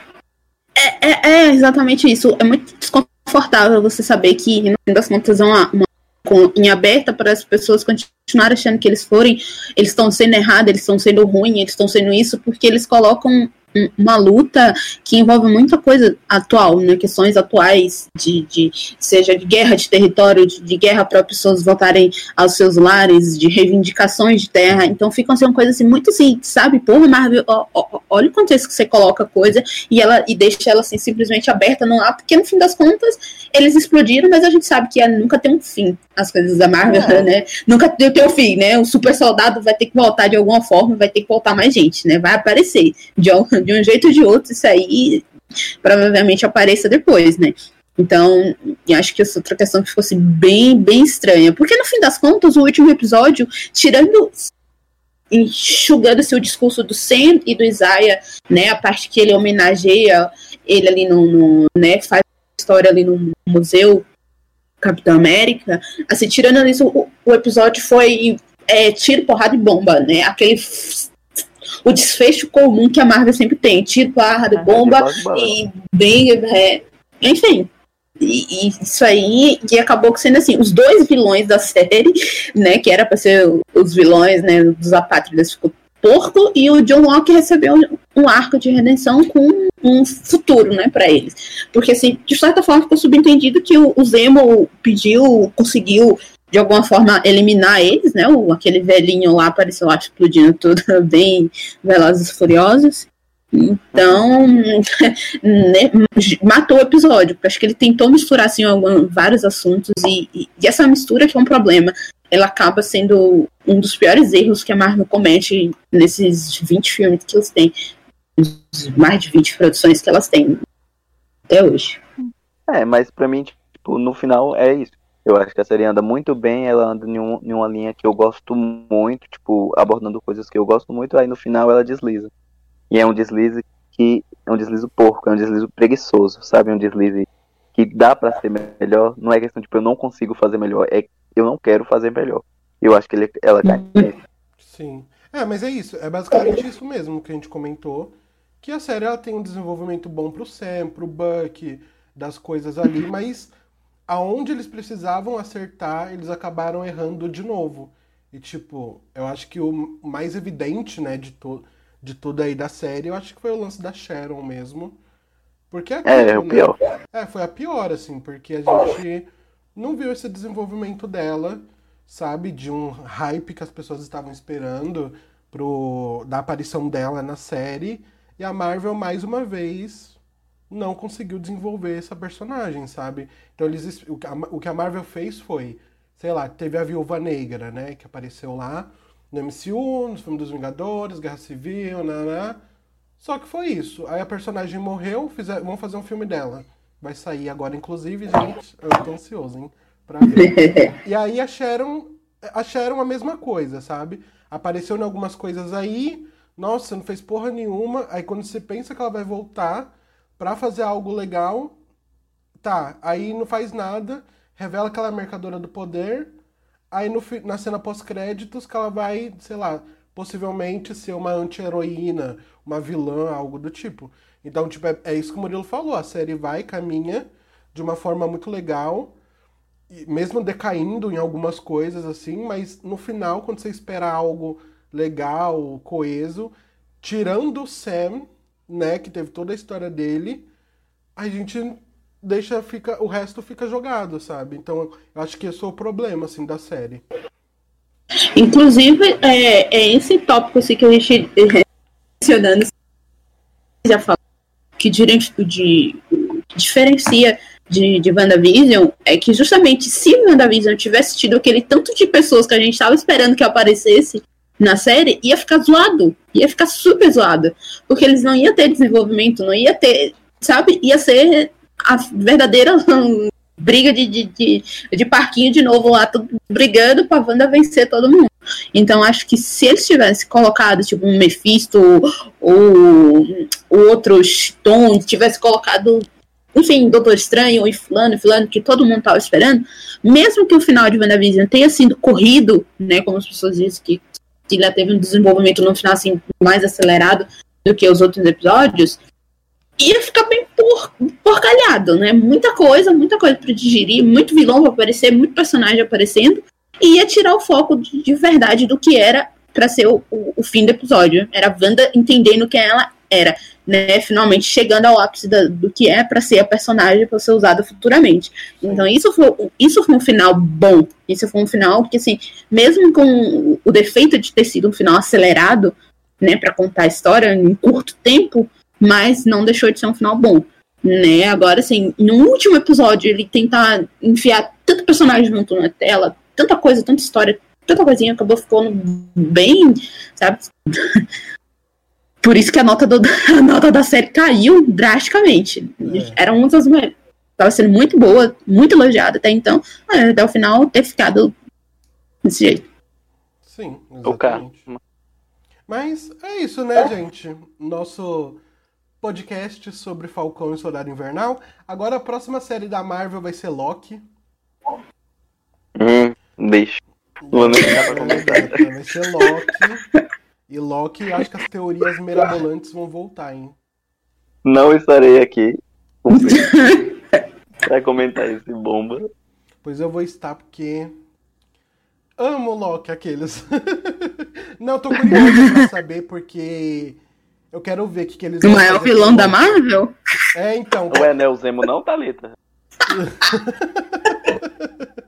É, é exatamente isso. É muito desconfortável você saber que, no fim das contas, é uma, uma em aberta para as pessoas continuarem achando que eles forem, eles estão sendo errados, eles estão sendo ruins, eles estão sendo isso, porque eles colocam uma luta que envolve muita coisa atual, né? Questões atuais de, de seja de guerra de território, de, de guerra para pessoas voltarem aos seus lares, de reivindicações de terra. Então ficam sendo coisas assim muito assim, sabe? Porra, Marvel, ó, ó, olha o contexto que você coloca a coisa e ela e deixa ela assim simplesmente aberta no ar, porque no fim das contas eles explodiram, mas a gente sabe que nunca tem um fim as coisas da Marvel, É. né? Nunca tem tem um fim, né? O super soldado vai ter que voltar de alguma forma, vai ter que voltar mais gente, né? Vai aparecer de, um- de um jeito ou de outro, isso aí provavelmente apareça depois, né? Então, acho que essa outra questão que assim, bem, bem estranha. Porque no fim das contas, o último episódio, tirando enxugando-se o discurso do Sam e do Isaiah, né? A parte que ele homenageia ele ali no, no né? Faz história ali no museu Capitão América. Assim, tirando isso, o, o episódio foi é, tiro, porrada e bomba, né? Aquele o desfecho comum que a Marvel sempre tem, tiro, porrada, e bomba e bem, é, enfim. E, e, isso aí, e acabou sendo assim, os dois vilões da série, né, que era para ser os vilões, né, dos apátridas ficou porco, e o John Locke recebeu um arco de redenção com um futuro, né, para eles. Porque, assim, de certa forma ficou subentendido que o, o Zemo pediu, conseguiu, de alguma forma, eliminar eles, né, o, aquele velhinho lá apareceu lá explodindo tudo, bem velozes e furiosos. Então, né, matou o episódio, porque acho que ele tentou misturar assim, alguns, vários assuntos, e, e, e, essa mistura que é um problema. Ela acaba sendo um dos piores erros que a Marvel comete nesses 20 filmes que eles têm, mais de 20 produções que elas têm até hoje. É, mas pra mim, tipo, no final é isso. Eu acho que a série anda muito bem, ela anda em, um, em uma linha que eu gosto muito, tipo, abordando coisas que eu gosto muito, aí no final ela desliza. E é um deslize que é um deslize porco, é um deslize preguiçoso, sabe? É um deslize que dá para ser melhor. Não é questão de tipo, eu não consigo fazer melhor, é eu não quero fazer melhor. Eu acho que ele, ela cai nisso. Sim. É, mas é isso. É basicamente isso mesmo que a gente comentou. Que a série ela tem um desenvolvimento bom pro Sam, pro Buck, das coisas ali, mas aonde eles precisavam acertar, eles acabaram errando de novo. E tipo, eu acho que o mais evidente, né, de todo de tudo aí da série, eu acho que foi o lance da Sharon mesmo. Porque é, é, o né? pior. É, foi a pior, assim, porque a gente não viu esse desenvolvimento dela, sabe? De um hype que as pessoas estavam esperando pro, da aparição dela na série. E a Marvel, mais uma vez, não conseguiu desenvolver essa personagem, sabe? Então eles, o que a Marvel fez foi, sei lá, teve a Viúva Negra, né? Que apareceu lá no MCU, no filme dos Vingadores, Guerra Civil, né? Só que foi isso. Aí a personagem morreu, fizer, vão fazer um filme dela. Vai sair agora, inclusive, gente. Eu tô ansioso, hein? Pra ver. e aí acharam, acharam a mesma coisa, sabe? Apareceu em algumas coisas aí. Nossa, não fez porra nenhuma. Aí quando você pensa que ela vai voltar pra fazer algo legal, tá. Aí não faz nada. Revela que ela é mercadora do poder Aí no, na cena pós-créditos que ela vai, sei lá, possivelmente ser uma anti-heroína, uma vilã, algo do tipo. Então, tipo, é, é, isso que o Murilo falou. A série vai, caminha de uma forma muito legal, mesmo decaindo em algumas coisas, assim, mas no final, quando você espera algo legal, coeso, tirando o Sam, né, que teve toda a história dele, a gente deixa fica o resto fica jogado, sabe? Então eu acho que esse é o problema assim da série. Inclusive é, é esse tópico assim que a gente mencionando já falou que de, de diferencia de, de WandaVision é que justamente se WandaVision tivesse tido aquele tanto de pessoas que a gente estava esperando que aparecesse na série, ia ficar zoado. Ia ficar super zoado. Porque eles não iam ter desenvolvimento, não ia ter. Sabe? Ia ser a verdadeira briga de, de, de, de, parquinho de novo lá, tudo brigando pra Wanda vencer todo mundo. Então acho que se eles tivessem colocado, tipo, um Mephisto ou, outros Tom, tivesse colocado, enfim, Doutor Estranho e fulano, fulano, que todo mundo tava esperando, mesmo que o final de WandaVision tenha sido corrido, né, como as pessoas dizem que, já teve um desenvolvimento no final, assim, mais acelerado do que os outros episódios, ia ficar bem por, porcalhado, né? Muita coisa, muita coisa para digerir, muito vilão pra aparecer, muito personagem aparecendo, e ia tirar o foco de, de verdade do que era para ser o, o, o, fim do episódio. Era a Wanda entendendo quem ela era, né? Finalmente chegando ao ápice da, do que é para ser a personagem para ser usada futuramente. Então isso foi, isso foi um final bom. Isso foi um final que, assim, mesmo com o defeito de ter sido um final acelerado, né, para contar a história em curto tempo, mas não deixou de ser um final bom. Né? Agora, assim, no último episódio, ele tentar enfiar tanto personagem junto na tela, tanta coisa, tanta história, tanta coisinha, acabou ficando bem, sabe? Por isso que a nota, do, a nota da série caiu drasticamente. É. Era uma das melhores. Estava sendo muito boa, muito elogiada até então, até o final ter ficado desse jeito. Sim, exatamente. Mas é isso, né, gente? Nosso podcast sobre Falcão e Soldado Invernal. Agora a próxima série da Marvel vai ser Loki. Hum, deixa. Não vou nem pra comentar. Vai ser Loki. E Loki, acho que as teorias mirabolantes vão voltar, hein? Não estarei aqui pra comentar esse bomba. Pois eu vou estar porque amo Loki aqueles. Não, tô curioso pra saber porque eu quero ver o que, que eles O vão maior fazer vilão da. Marvel? É, então. Ué, não é o Zemo não, Thalita?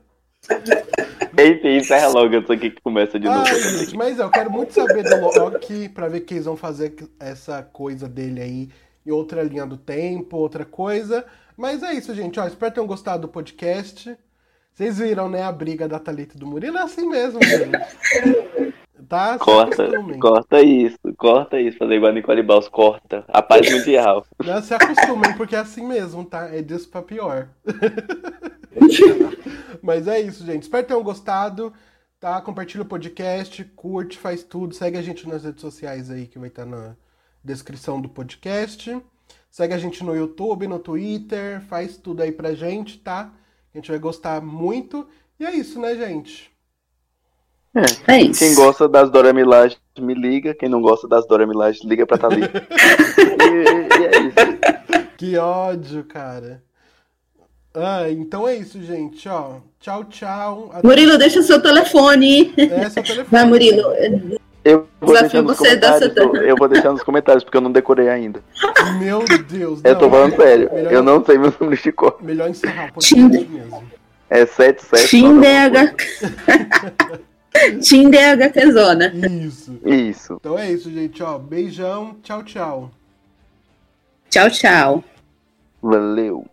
Enfim, encerra logo isso aqui que começa de novo. Ai, gente, mas eu quero muito saber do Loki pra ver que eles vão fazer essa coisa dele aí em outra linha do tempo, outra coisa. Mas é isso, gente. Ó, espero que tenham gostado do podcast. Vocês viram, né, a briga da Thalita e do Murilo? É assim mesmo, gente. Tá? Corta, corta isso, corta isso. Fazer igual a Nicole Baus, corta. A paz mundial. Não, se acostumem, porque é assim mesmo, tá? É disso pra pior. Mas é isso, gente. Espero que tenham gostado. Tá? Compartilha o podcast, curte, faz tudo. Segue a gente nas redes sociais aí, que vai estar na descrição do podcast. Segue a gente no YouTube, no Twitter. Faz tudo aí pra gente, tá? A gente vai gostar muito. E é isso, né, gente? É isso. Quem gosta das Dora Milaje, me liga. Quem não gosta das Dora Milaje, liga pra Thalita. e, e é isso. Que ódio, cara. Ah, então é isso, gente. Ó, tchau, tchau. Até- Murilo, deixa o seu telefone. É, seu telefone. Vai, Murilo. Eu vou Desafio deixar nos você. Satana. Eu vou deixar nos comentários, porque eu não decorei ainda. Meu Deus. Eu tô não. falando sério. Melhor- Eu não sei meu número de cor. Melhor encerrar o podcast mesmo. É 77. Team Team DH Quezona. Isso. Isso. Então é isso, gente. Ó, beijão. Tchau, tchau. Tchau, tchau. Valeu.